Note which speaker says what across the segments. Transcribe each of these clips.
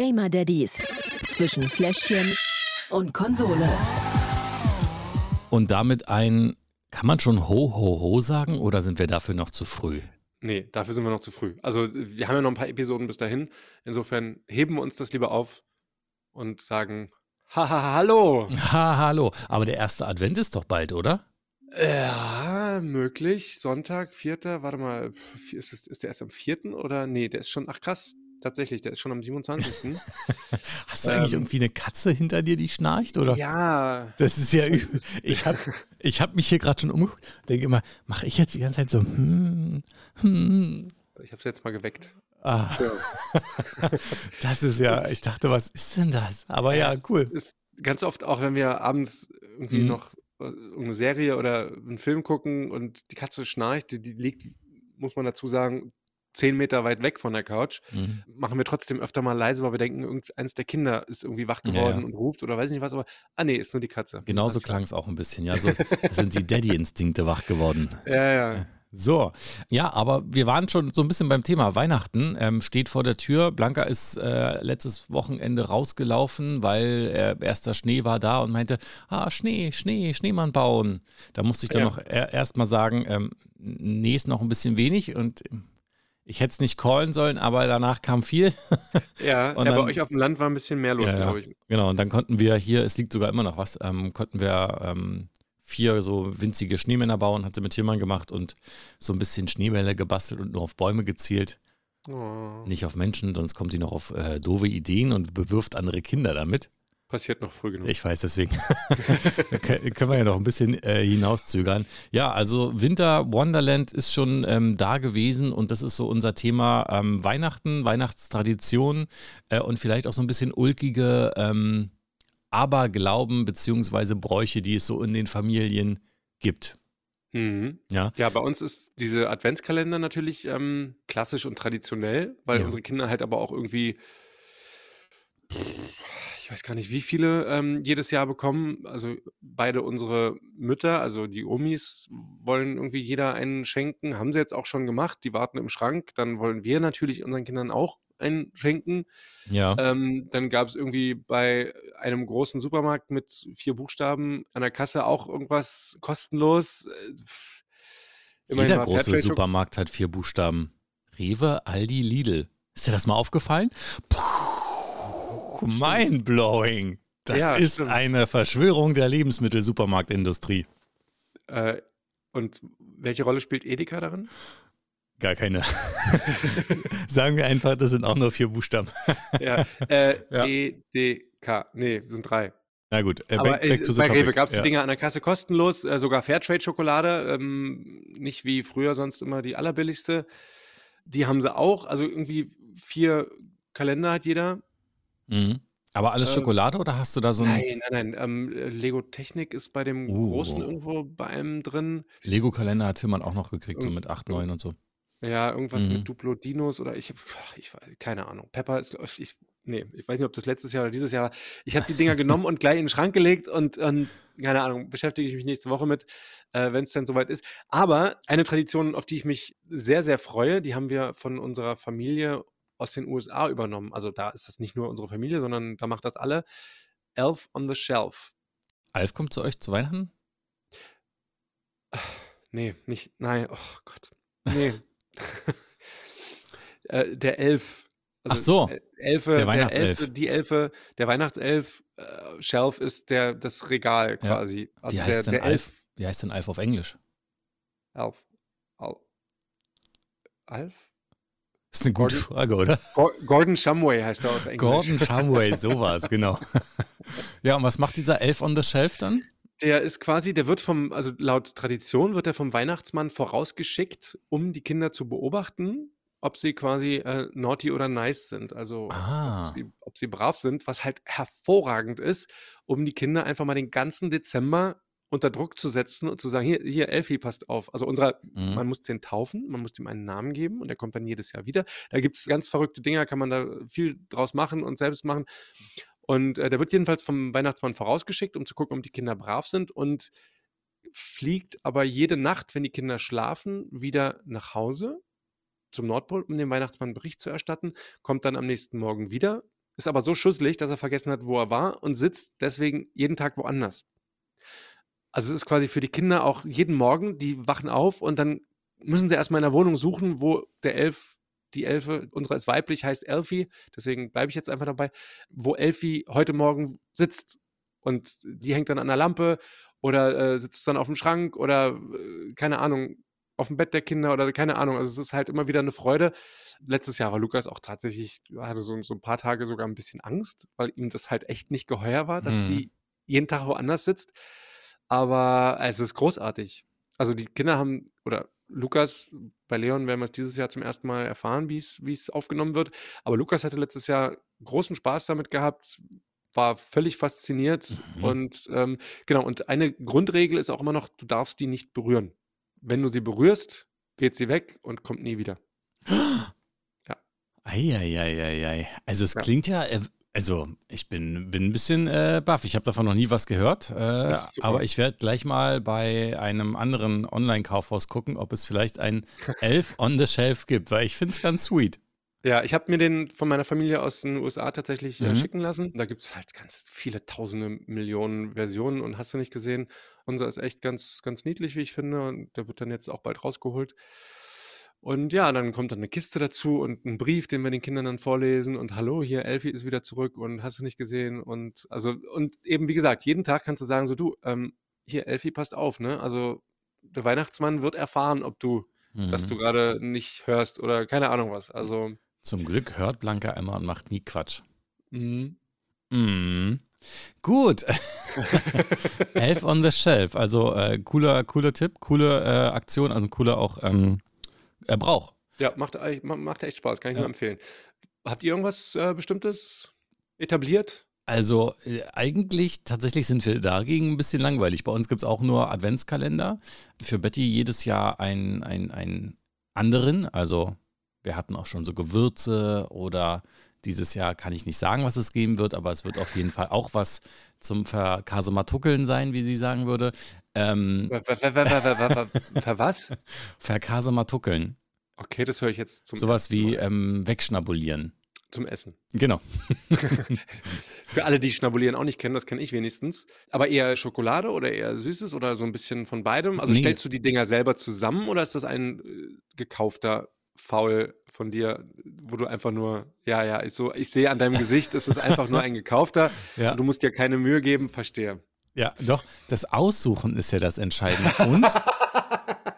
Speaker 1: Gamer Daddies zwischen Fläschchen und Konsole.
Speaker 2: Und damit ein, kann man schon Ho, Ho, Ho sagen oder sind wir dafür noch zu früh?
Speaker 3: Nee, dafür sind wir noch zu früh. Also wir haben ja noch ein paar Episoden bis dahin. Insofern heben wir uns das lieber auf und sagen, haha, hallo.
Speaker 2: Ha, hallo. Aber der erste Advent ist doch bald, oder?
Speaker 3: Ja, möglich. Sonntag, vierter, warte mal, ist, es, ist der erst am vierten oder? Nee, der ist schon, ach krass, tatsächlich, der ist schon am 27.
Speaker 2: Hast du eigentlich
Speaker 3: Ähm.
Speaker 2: irgendwie eine Katze hinter dir, die schnarcht, oder?
Speaker 3: ja,
Speaker 2: Das ist ja übel. Ich habe ich hab mich hier gerade schon umgeguckt, denke immer, mache ich jetzt die ganze Zeit so, hm, hm.
Speaker 3: ich habe es jetzt mal geweckt.
Speaker 2: Ah. Das ist ja, ich dachte, was ist denn das? Aber ja, cool.
Speaker 3: Ist ganz oft auch, wenn wir abends irgendwie
Speaker 2: Mhm.
Speaker 3: noch äh, irgendeine Serie oder einen Film gucken und die Katze schnarcht, die, die liegt, muss man dazu sagen, zehn Meter weit weg von der Couch,
Speaker 2: Mhm.
Speaker 3: machen wir trotzdem öfter mal leise, weil wir denken, irgendeins der Kinder ist irgendwie wach
Speaker 2: Ja,
Speaker 3: geworden
Speaker 2: ja.
Speaker 3: und ruft oder weiß ich nicht was, aber ah nee, ist nur die Katze.
Speaker 2: Genauso klang es auch ein bisschen. Ja, so sind die Daddy-Instinkte wach geworden.
Speaker 3: Ja, ja.
Speaker 2: So, ja, aber wir waren schon so ein bisschen beim Thema Weihnachten. Ähm, steht vor der Tür. Blanca ist äh, letztes Wochenende rausgelaufen, weil äh, erster Schnee war da und meinte, ah, Schnee, Schnee, Schneemann bauen. Da musste ich dann
Speaker 3: Ja.
Speaker 2: noch er erst mal sagen, ähm, nee, ist noch ein bisschen wenig und ich hätte es nicht callen sollen, aber danach kam viel.
Speaker 3: Ja,
Speaker 2: Und
Speaker 3: ja bei
Speaker 2: dann-
Speaker 3: euch auf dem Land war ein bisschen mehr los,
Speaker 2: Ja,
Speaker 3: glaube ich.
Speaker 2: Genau, und dann konnten wir hier, es liegt sogar immer noch was, ähm, konnten wir ähm, vier so winzige Schneemänner bauen, hat sie mit Tillmann gemacht und so ein bisschen Schneebälle gebastelt und nur auf Bäume gezielt.
Speaker 3: Oh,
Speaker 2: Nicht auf Menschen, sonst kommt die noch auf äh, doofe Ideen und bewirft andere Kinder damit.
Speaker 3: Passiert noch früh genug.
Speaker 2: Ich weiß, deswegen Kö- können wir ja noch ein bisschen äh, hinauszögern. Ja, also Winter Wonderland ist schon ähm, da gewesen und das ist so unser Thema ähm, Weihnachten, Weihnachtstradition äh, und vielleicht auch so ein bisschen ulkige ähm, Aberglauben beziehungsweise Bräuche, die es so in den Familien gibt.
Speaker 3: Mhm.
Speaker 2: Ja,
Speaker 3: Ja, bei uns ist diese Adventskalender natürlich ähm, klassisch und traditionell, weil
Speaker 2: Ja.
Speaker 3: unsere Kinder halt aber auch irgendwie, ich weiß gar nicht, wie viele ähm, jedes Jahr bekommen. Also beide unsere Mütter, also die Omis, wollen irgendwie jeder einen schenken. Haben sie jetzt auch schon gemacht. Die warten im Schrank. Dann wollen wir natürlich unseren Kindern auch einen schenken.
Speaker 2: ja.
Speaker 3: Ähm, dann gab es irgendwie bei einem großen Supermarkt mit vier Buchstaben an der Kasse auch irgendwas kostenlos. Äh, immerhin
Speaker 2: Jeder große
Speaker 3: Fairtrade
Speaker 2: Supermarkt hat vier Buchstaben. Rewe, Aldi, Lidl. Ist dir das mal aufgefallen? Puh, mindblowing. Das
Speaker 3: Ja,
Speaker 2: ist
Speaker 3: stimmt.
Speaker 2: eine Verschwörung der Lebensmittelsupermarktindustrie.
Speaker 3: Äh, und welche Rolle spielt Edeka darin?
Speaker 2: Gar keine. Sagen wir einfach, das sind auch nur vier Buchstaben.
Speaker 3: ja, äh,
Speaker 2: Ja.
Speaker 3: EDK. Nee, sind drei.
Speaker 2: Na gut, äh,
Speaker 3: Aber
Speaker 2: back,
Speaker 3: äh,
Speaker 2: back to the
Speaker 3: bei. Rewe gab es
Speaker 2: ja.
Speaker 3: die Dinger an der Kasse kostenlos, äh, sogar Fairtrade-Schokolade, ähm, nicht wie früher sonst immer die allerbilligste. Die haben sie auch, also irgendwie vier Kalender hat jeder.
Speaker 2: Mhm. Aber alles
Speaker 3: Äh,
Speaker 2: Schokolade oder hast du da so ein
Speaker 3: Nein, nein, nein. Ähm, äh, Lego Technik ist bei dem
Speaker 2: Uh.
Speaker 3: Großen irgendwo bei einem drin.
Speaker 2: Lego-Kalender hat Tillmann auch noch gekriegt, so mit 8, 9 und so.
Speaker 3: Ja, irgendwas
Speaker 2: Mhm.
Speaker 3: mit Duplo Dinos oder ich, ich keine Ahnung. Pepper ist, ich, nee, ich weiß nicht, ob das letztes Jahr oder dieses Jahr war. Ich habe die Dinger genommen und gleich in den Schrank gelegt und, und keine Ahnung, beschäftige ich mich nächste Woche mit, äh, wenn es dann soweit ist. Aber eine Tradition, auf die ich mich sehr, sehr freue, die haben wir von unserer Familie aus den USA übernommen. Also da ist das nicht nur unsere Familie, sondern da macht das alle. Elf on the Shelf.
Speaker 2: Alf kommt zu euch zu Weihnachten?
Speaker 3: Nee, nicht, nein, oh Gott. Nee. äh, der Elf.
Speaker 2: Ach so,
Speaker 3: äh, Elfe,
Speaker 2: der Weihnachtself.
Speaker 3: Elfe, die Elfe, der Weihnachtself, äh, Shelf ist der, das Regal
Speaker 2: Ja.
Speaker 3: quasi. Also
Speaker 2: Wie
Speaker 3: der,
Speaker 2: heißt denn
Speaker 3: der
Speaker 2: Alf? Wie heißt denn Alf auf Englisch?
Speaker 3: Elf. Al Alf?
Speaker 2: Das ist eine gute
Speaker 3: Gordon-
Speaker 2: Frage, oder?
Speaker 3: Gor- Gordon Shumway heißt er auf Englisch.
Speaker 2: Gordon Shumway, sowas, genau. ja, und was macht dieser Elf on the Shelf dann?
Speaker 3: Der ist quasi, der wird vom, also laut Tradition wird er vom Weihnachtsmann vorausgeschickt, um die Kinder zu beobachten, ob sie quasi äh, naughty oder nice sind. Also
Speaker 2: Ah.
Speaker 3: ob, sie, ob sie brav sind, was halt hervorragend ist, um die Kinder einfach mal den ganzen Dezember unter Druck zu setzen und zu sagen, hier, hier, Elfi, passt auf. Also unserer,
Speaker 2: Mhm.
Speaker 3: man muss den taufen, man muss ihm einen Namen geben und der kommt dann jedes Jahr wieder. Da gibt es ganz verrückte Dinger, kann man da viel draus machen und selbst machen. Und äh, der wird jedenfalls vom Weihnachtsmann vorausgeschickt, um zu gucken, ob die Kinder brav sind und fliegt aber jede Nacht, wenn die Kinder schlafen, wieder nach Hause zum Nordpol, um dem Weihnachtsmann Bericht zu erstatten, kommt dann am nächsten Morgen wieder, ist aber so schusselig, dass er vergessen hat, wo er war und sitzt deswegen jeden Tag woanders. Also es ist quasi für die Kinder auch jeden Morgen, die wachen auf und dann müssen sie erstmal in der Wohnung suchen, wo der Elf, die Elfe, unsere ist weiblich, heißt Elfie, deswegen bleibe ich jetzt einfach dabei, wo Elfie heute Morgen sitzt. Und die hängt dann an der Lampe oder äh, sitzt dann auf dem Schrank oder äh, keine Ahnung, auf dem Bett der Kinder oder keine Ahnung. Also es ist halt immer wieder eine Freude. Letztes Jahr war Lukas auch tatsächlich, hatte so, so ein paar Tage sogar ein bisschen Angst, weil ihm das halt echt nicht geheuer war, dass
Speaker 2: Mhm.
Speaker 3: die jeden Tag woanders sitzt. Aber es ist großartig. Also die Kinder haben, oder Lukas, bei Leon werden wir es dieses Jahr zum ersten Mal erfahren, wie es aufgenommen wird. Aber Lukas hatte letztes Jahr großen Spaß damit gehabt, war völlig fasziniert
Speaker 2: Mhm.
Speaker 3: und ähm, genau, und eine Grundregel ist auch immer noch, du darfst die nicht berühren. Wenn du sie berührst, geht sie weg und kommt nie wieder.
Speaker 2: Eieieiei. Also es
Speaker 3: Ja.
Speaker 2: klingt ja, äh, also ich bin, bin ein bisschen äh, baff. Ich habe davon noch nie was gehört. Äh, aber ich werde gleich mal bei einem anderen Online-Kaufhaus gucken, ob es vielleicht ein Elf on the Shelf gibt, weil ich finde es ganz sweet.
Speaker 3: Ja, ich habe mir den von meiner Familie aus den USA tatsächlich äh,
Speaker 2: Mhm.
Speaker 3: schicken lassen. Da gibt es halt ganz viele tausende Millionen Versionen und hast du nicht gesehen. Unser ist echt ganz, ganz niedlich, wie ich finde. Und der wird dann jetzt auch bald rausgeholt. Und ja, dann kommt dann eine Kiste dazu und ein Brief, den wir den Kindern dann vorlesen. Und hallo, hier, Elfie ist wieder zurück und hast du nicht gesehen. Und also, und eben wie gesagt, jeden Tag kannst du sagen, so du, ähm, hier, Elfie, passt auf, ne? Also der Weihnachtsmann wird erfahren, ob du, dass du
Speaker 2: Mhm.
Speaker 3: gerade nicht hörst oder keine Ahnung was. Also.
Speaker 2: Zum Glück hört Blanca immer und macht nie Quatsch.
Speaker 3: Mhm.
Speaker 2: Mhm. Gut. Elf on the Shelf. Also äh, cooler, cooler Tipp, coole äh, Aktion, also cooler auch ähm, er braucht.
Speaker 3: Ja, macht, macht echt Spaß, kann ich
Speaker 2: ja.
Speaker 3: nur empfehlen. Habt ihr irgendwas äh, Bestimmtes etabliert?
Speaker 2: Also eigentlich tatsächlich sind wir dagegen ein bisschen langweilig. Bei uns gibt es auch nur Adventskalender. Für Betty jedes Jahr einen ein anderen. Also wir hatten auch schon so Gewürze oder dieses Jahr kann ich nicht sagen, was es geben wird, aber es wird auf jeden Fall auch was zum Verkasematuckeln sein, wie sie sagen würde. Ähm,
Speaker 3: ver, was?
Speaker 2: Verkasematuckeln.
Speaker 3: Okay, das höre ich jetzt zum,
Speaker 2: Sowas wie ähm, wegschnabulieren.
Speaker 3: Zum Essen.
Speaker 2: Genau.
Speaker 3: Für alle, die Schnabulieren auch nicht kennen, das kenne ich wenigstens. Aber eher Schokolade oder eher Süßes oder so ein bisschen von beidem? Also
Speaker 2: Nee.
Speaker 3: stellst du die Dinger selber zusammen oder ist das ein äh, gekaufter Faul von dir, wo du einfach nur, ja, ja, ich, so, ich sehe an deinem Gesicht, es ist einfach nur ein gekaufter
Speaker 2: Ja.
Speaker 3: du musst dir keine Mühe geben, verstehe.
Speaker 2: Ja, doch, das Aussuchen ist ja das Entscheidende. Und,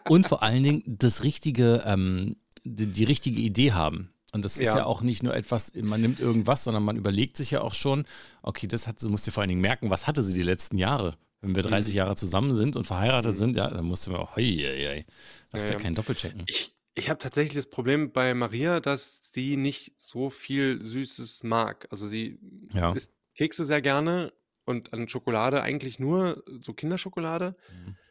Speaker 2: und vor allen Dingen das richtige, ähm, die, die richtige Idee haben. Und das ist ja.
Speaker 3: Ja.
Speaker 2: auch nicht nur etwas, man nimmt irgendwas, sondern man überlegt sich ja auch schon, okay, das hat, du musst dir vor allen Dingen merken, was hatte sie die letzten Jahre? Wenn wir 30
Speaker 3: Mhm.
Speaker 2: Jahre zusammen sind und verheiratet
Speaker 3: Mhm.
Speaker 2: sind, ja, dann musst du mir auch, hei, hei, hei. darfst ja,
Speaker 3: Ja,
Speaker 2: keinen Doppelchecken.
Speaker 3: Ich, ich habe tatsächlich das Problem bei Maria, dass sie nicht so viel Süßes mag. Also sie
Speaker 2: Ja.
Speaker 3: isst Kekse sehr gerne und an Schokolade eigentlich nur so Kinderschokolade.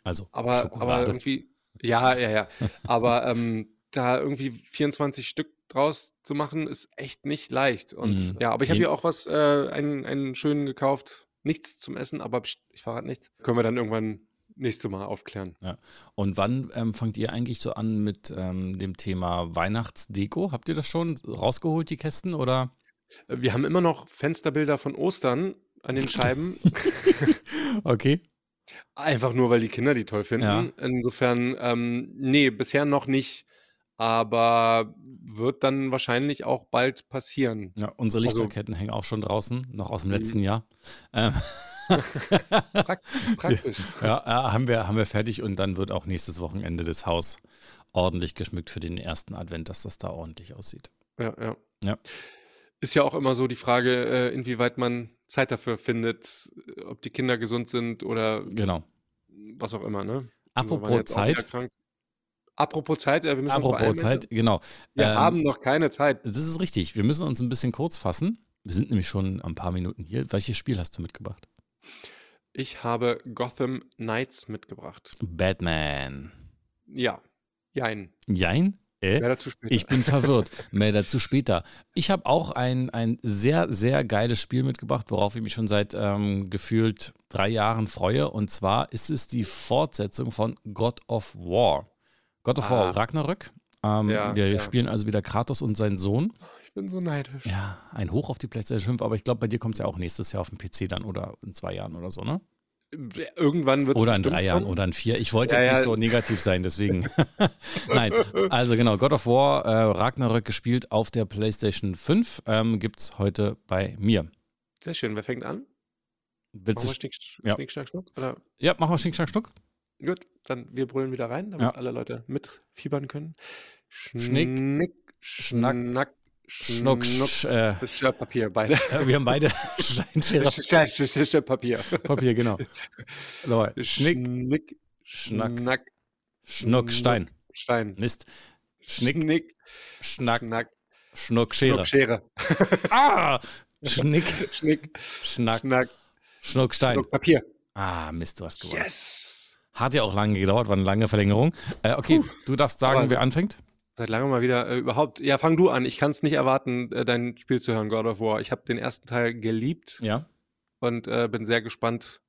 Speaker 2: Also,
Speaker 3: Aber, aber
Speaker 2: Schokolade.
Speaker 3: irgendwie, ja, ja, ja. aber ähm, da irgendwie 24 Stück draus zu machen, ist echt nicht leicht. Und
Speaker 2: Mhm.
Speaker 3: ja, aber ich habe hier auch was, äh, einen, einen schönen gekauft. Nichts zum Essen, aber pst, ich verrate nichts. Können wir dann irgendwann nächstes Mal aufklären.
Speaker 2: Und wann ähm, fangt ihr eigentlich so an mit ähm, dem Thema Weihnachtsdeko? Habt ihr das schon rausgeholt, die Kästen? Oder?
Speaker 3: Äh, Wir haben immer noch Fensterbilder von Ostern an den Scheiben.
Speaker 2: Okay.
Speaker 3: Einfach nur, weil die Kinder die toll finden.
Speaker 2: Ja.
Speaker 3: Insofern, ähm, nee, bisher noch nicht. Aber wird dann wahrscheinlich auch bald passieren.
Speaker 2: Ja, unsere
Speaker 3: Also-
Speaker 2: Lichterketten hängen auch schon draußen, noch aus dem
Speaker 3: Mhm.
Speaker 2: letzten Jahr. Ähm,
Speaker 3: Prakt praktisch.
Speaker 2: ja, ja, haben wir, haben wir fertig und dann wird auch nächstes Wochenende das Haus ordentlich geschmückt für den ersten Advent, dass das da ordentlich aussieht.
Speaker 3: Ja, ja.
Speaker 2: Ja.
Speaker 3: Ist ja auch immer so die Frage, äh, inwieweit man Zeit dafür findet, ob die Kinder gesund sind oder
Speaker 2: Genau.
Speaker 3: was auch immer, ne? Waren
Speaker 2: Apropos Zeit.
Speaker 3: Apropos Zeit, wir müssen
Speaker 2: apropos Zeit,
Speaker 3: Mensch.
Speaker 2: genau.
Speaker 3: Wir
Speaker 2: Ähm,
Speaker 3: haben noch keine Zeit.
Speaker 2: Das ist richtig. Wir müssen uns ein bisschen kurz fassen. Wir sind nämlich schon ein paar Minuten hier. Welches Spiel hast du mitgebracht?
Speaker 3: Ich habe Gotham Knights mitgebracht.
Speaker 2: Batman.
Speaker 3: Ja, jein.
Speaker 2: Jein? Äh?
Speaker 3: Mehr dazu später.
Speaker 2: Ich bin verwirrt. Mehr dazu später. Ich habe auch ein, ein sehr, sehr geiles Spiel mitgebracht, worauf ich mich schon seit ähm, gefühlt drei Jahren freue. Und zwar ist es die Fortsetzung von God of War. God of
Speaker 3: Ah.
Speaker 2: War Ragnarök. Ähm,
Speaker 3: Ja,
Speaker 2: wir
Speaker 3: ja.
Speaker 2: spielen also wieder Kratos und seinen Sohn.
Speaker 3: Ich bin so neidisch.
Speaker 2: Ja, ein Hoch auf die PlayStation 5, aber ich glaube, bei dir kommt es ja auch nächstes Jahr auf den PC dann oder in zwei Jahren oder so, ne?
Speaker 3: Irgendwann wird
Speaker 2: Oder in drei Jahren oder in vier. Ich wollte
Speaker 3: Ja,
Speaker 2: jetzt
Speaker 3: ja.
Speaker 2: nicht so negativ sein, deswegen. Nein, also genau, God of War, äh, Ragnarök gespielt auf der PlayStation 5, ähm, gibt es heute bei mir.
Speaker 3: Sehr schön. Wer fängt an?
Speaker 2: Willst
Speaker 3: Machen wir Schnick,
Speaker 2: ja.
Speaker 3: Schnick, Schnack, Schnuck? Oder?
Speaker 2: ja, mach mal Schnick, Schnack, Schnuck.
Speaker 3: Gut, dann wir brüllen wieder rein, damit
Speaker 2: Ja.
Speaker 3: alle Leute mitfiebern können.
Speaker 2: Schnick,
Speaker 3: Schnick,
Speaker 2: Schnack,
Speaker 3: Schnack,
Speaker 2: Schnuck,
Speaker 3: Schnuck.
Speaker 2: sch, äh,
Speaker 3: Papier, beide.
Speaker 2: wir haben beide Steinschere
Speaker 3: ist ja Papier.
Speaker 2: Papier, genau. So, Schnick,
Speaker 3: Schnick,
Speaker 2: Schnack,
Speaker 3: Schnack,
Speaker 2: Schnuck, Stein.
Speaker 3: Stein.
Speaker 2: Mist. Schnick,
Speaker 3: Schnick,
Speaker 2: Schnack,
Speaker 3: Schnack,
Speaker 2: Schnuck, Schere.
Speaker 3: Schnuck, Schere.
Speaker 2: Ah! Schnick,
Speaker 3: Schnick,
Speaker 2: Schnack,
Speaker 3: Schnack,
Speaker 2: Schnuck, Stein.
Speaker 3: Schnuck, Papier.
Speaker 2: Ah, Mist, du hast gewonnen.
Speaker 3: Yes!
Speaker 2: Hat ja auch lange gedauert, war eine lange Verlängerung. Äh, okay, du darfst sagen,
Speaker 3: Aber-
Speaker 2: wer anfängt.
Speaker 3: Seit langem mal wieder äh, überhaupt. Ja, fang du an. Ich kann es nicht erwarten, äh, dein Spiel zu hören, God of War. Ich habe den ersten Teil geliebt
Speaker 2: Ja.
Speaker 3: und äh, bin sehr gespannt.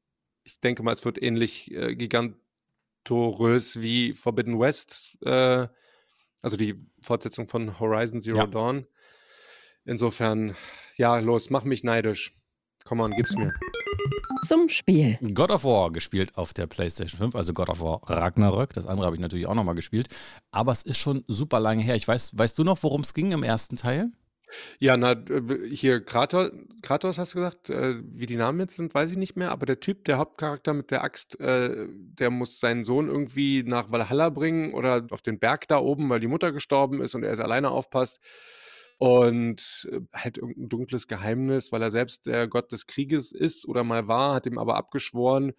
Speaker 3: Ich denke mal, es wird ähnlich äh, gigantorös wie Forbidden West, äh, also die Fortsetzung von Horizon Zero
Speaker 2: Ja.
Speaker 3: Dawn. Insofern, ja, los, mach mich neidisch. Komm on, gib's mir.
Speaker 1: Zum Spiel.
Speaker 2: God of War gespielt auf der PlayStation 5, also God of War Ragnarök. Das andere habe ich natürlich auch nochmal gespielt. Aber es ist schon super lange her. Ich weiß, weißt du noch, worum es ging im ersten Teil?
Speaker 3: Ja, na, äh, hier Kratos, Kratos hast du gesagt, äh, wie die Namen jetzt sind, weiß ich nicht mehr, aber der Typ, der Hauptcharakter mit der Axt, äh, der muss seinen Sohn irgendwie nach Valhalla bringen oder auf den Berg da oben, weil die Mutter gestorben ist und er ist alleine aufpasst. Und äh, halt irgendein dunkles Geheimnis, weil er selbst der Gott des Krieges ist oder mal war, hat ihm aber abgeschworen,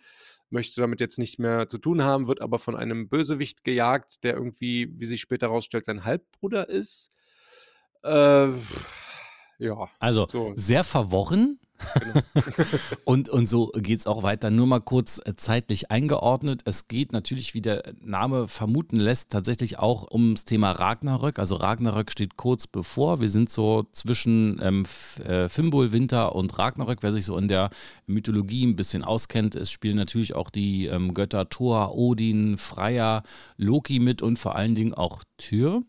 Speaker 3: möchte damit jetzt nicht mehr zu tun haben, wird aber von einem Bösewicht gejagt, der irgendwie, wie sich später herausstellt, sein Halbbruder ist. Äh, ja,
Speaker 2: Also
Speaker 3: So.
Speaker 2: sehr verworren.
Speaker 3: Genau.
Speaker 2: Und, und so geht es auch weiter. Nur mal kurz äh, zeitlich eingeordnet. Es geht natürlich, wie der Name vermuten lässt, tatsächlich auch ums Thema Ragnarök. Also Ragnarök steht kurz bevor. Wir sind so zwischen ähm, äh, Fimbul, Winter und Ragnarök. Wer sich so in der Mythologie ein bisschen auskennt, es spielen natürlich auch die ähm, Götter Thor, Odin, Freya, Loki mit und vor allen Dingen auch Tyr.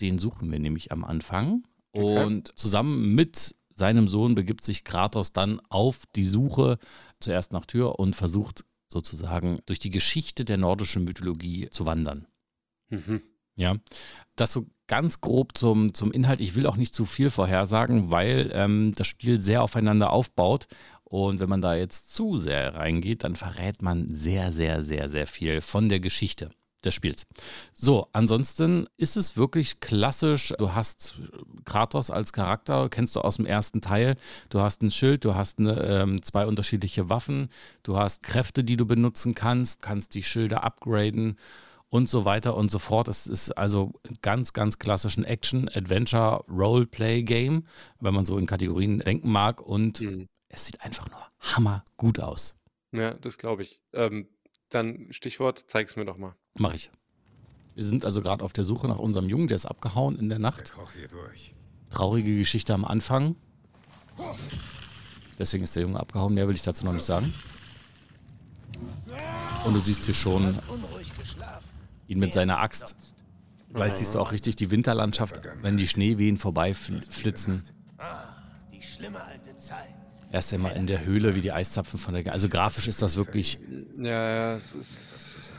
Speaker 2: Den suchen wir nämlich am Anfang.
Speaker 3: Okay.
Speaker 2: Und zusammen mit seinem Sohn begibt sich Kratos dann auf die Suche zuerst nach Tyr und versucht sozusagen durch die Geschichte der nordischen Mythologie zu wandern.
Speaker 3: Mhm.
Speaker 2: Ja, das so ganz grob zum, zum Inhalt. Ich will auch nicht zu viel vorhersagen, weil ähm, das Spiel sehr aufeinander aufbaut. Und wenn man da jetzt zu sehr reingeht, dann verrät man sehr, sehr, sehr, sehr viel von der Geschichte des Spiels. So, ansonsten ist es wirklich klassisch. Du hast Kratos als Charakter, kennst du aus dem ersten Teil. Du hast ein Schild, du hast eine, ähm, zwei unterschiedliche Waffen, du hast Kräfte, die du benutzen kannst, kannst die Schilder upgraden und so weiter und so fort. Es ist also ganz, ganz klassischen Action, Adventure, Roleplay-Game, wenn man so in Kategorien denken mag. Und
Speaker 3: Mhm.
Speaker 2: es sieht einfach nur hammergut aus.
Speaker 3: Ja, das glaube ich. Ähm, dann Stichwort, zeig's mir doch mal.
Speaker 2: Mach ich. Wir sind also gerade auf der Suche nach unserem Jungen, der ist abgehauen in der
Speaker 4: Der
Speaker 2: Nacht.
Speaker 4: Koch hier durch.
Speaker 2: Traurige Geschichte am Anfang. Deswegen ist der Junge abgehauen, mehr will ich dazu noch nicht sagen. Und du siehst hier schon ihn mit seiner Axt. Gleich siehst du auch richtig die Winterlandschaft, wenn die Schneewehen vorbeiflitzen.
Speaker 5: Die schlimme alte Zeit.
Speaker 2: Erst einmal in der Höhle, wie die Eiszapfen von der. Also grafisch ist das wirklich
Speaker 3: Ja, ja, es ist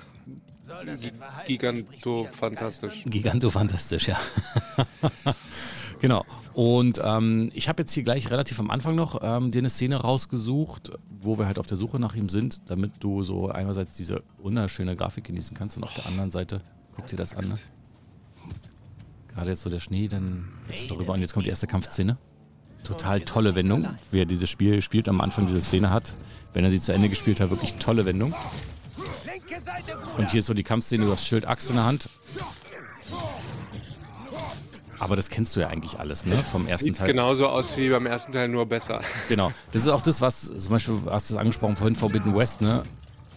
Speaker 5: Soll das etwa heißen, du sprichst
Speaker 3: giganto
Speaker 5: wieder mit
Speaker 3: fantastisch.
Speaker 2: gigantofantastisch, ja. genau. Und ähm, ich habe jetzt hier gleich relativ am Anfang noch ähm, dir eine Szene rausgesucht, wo wir halt auf der Suche nach ihm sind, damit du so einerseits diese wunderschöne Grafik genießen kannst und auf der anderen Seite, guck dir das an. Ne? Gerade jetzt so der Schnee, dann geht's darüber und jetzt kommt die erste Kampfszene. Total tolle Wendung, wie er dieses Spiel spielt, am Anfang diese Szene hat. Wenn er sie zu Ende gespielt hat, wirklich tolle Wendung. Und hier ist so die Kampfszene, du hast Schild, Axt in der Hand. Aber das kennst du ja eigentlich alles, ne? Vom ersten
Speaker 3: Sieht
Speaker 2: Teil.
Speaker 3: genauso aus wie beim ersten Teil, nur besser.
Speaker 2: Genau. Das ist auch das, was, zum Beispiel hast du es angesprochen vorhin, Forbidden West, ne?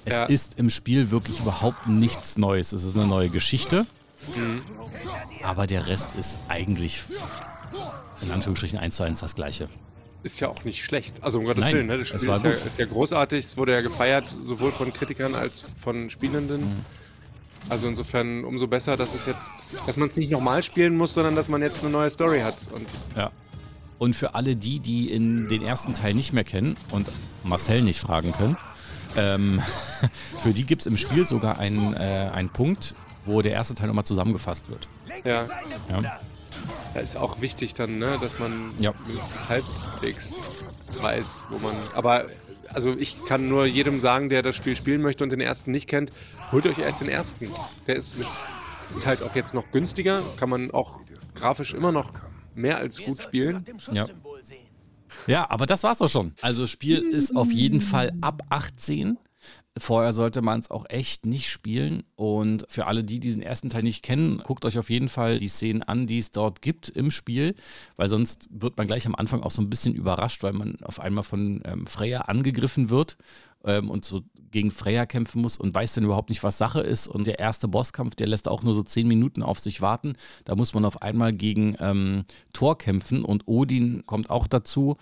Speaker 2: Es
Speaker 3: Ja.
Speaker 2: ist im Spiel wirklich überhaupt nichts Neues. Es ist eine neue Geschichte. Aber der Rest ist eigentlich in Anführungsstrichen eins zu eins das gleiche.
Speaker 3: Ist ja auch nicht schlecht. Also um Gottes
Speaker 2: Nein,
Speaker 3: Willen, ne? das Spiel
Speaker 2: war
Speaker 3: ist ja, ist ja großartig. Es wurde ja gefeiert, sowohl von Kritikern als von Spielenden.
Speaker 2: Mhm.
Speaker 3: Also insofern umso besser, dass es jetzt, dass man es nicht nochmal spielen muss, sondern dass man jetzt eine neue Story hat. Und
Speaker 2: Ja. Und für alle die, die in den ersten Teil nicht mehr kennen und Marcel nicht fragen können, ähm, für die gibt es im Spiel sogar einen, äh, einen Punkt, wo der erste Teil nochmal zusammengefasst wird.
Speaker 3: Ja.
Speaker 2: Ja.
Speaker 3: Da ist auch wichtig dann, ne, dass man
Speaker 2: Ja.
Speaker 3: mindestens halbwegs weiß, wo man. Aber also ich kann nur jedem sagen, der das Spiel spielen möchte und den ersten nicht kennt, holt euch erst den ersten. Der ist, mit, ist halt auch jetzt noch günstiger, kann man auch grafisch immer noch mehr als gut spielen.
Speaker 5: sehen.
Speaker 2: Ja, aber das war's auch schon. Also Spiel ist auf jeden Fall ab 18. Vorher sollte man es auch echt nicht spielen. Und für alle, die diesen ersten Teil nicht kennen, guckt euch auf jeden Fall die Szenen an, die es dort gibt im Spiel, weil sonst wird man gleich am Anfang auch so ein bisschen überrascht, weil man auf einmal von ähm, Freya angegriffen wird ähm, und so gegen Freya kämpfen muss und weiß dann überhaupt nicht, was Sache ist. Und der erste Bosskampf, der lässt auch nur so zehn Minuten auf sich warten. Da muss man auf einmal gegen ähm, Thor kämpfen und Odin kommt auch dazu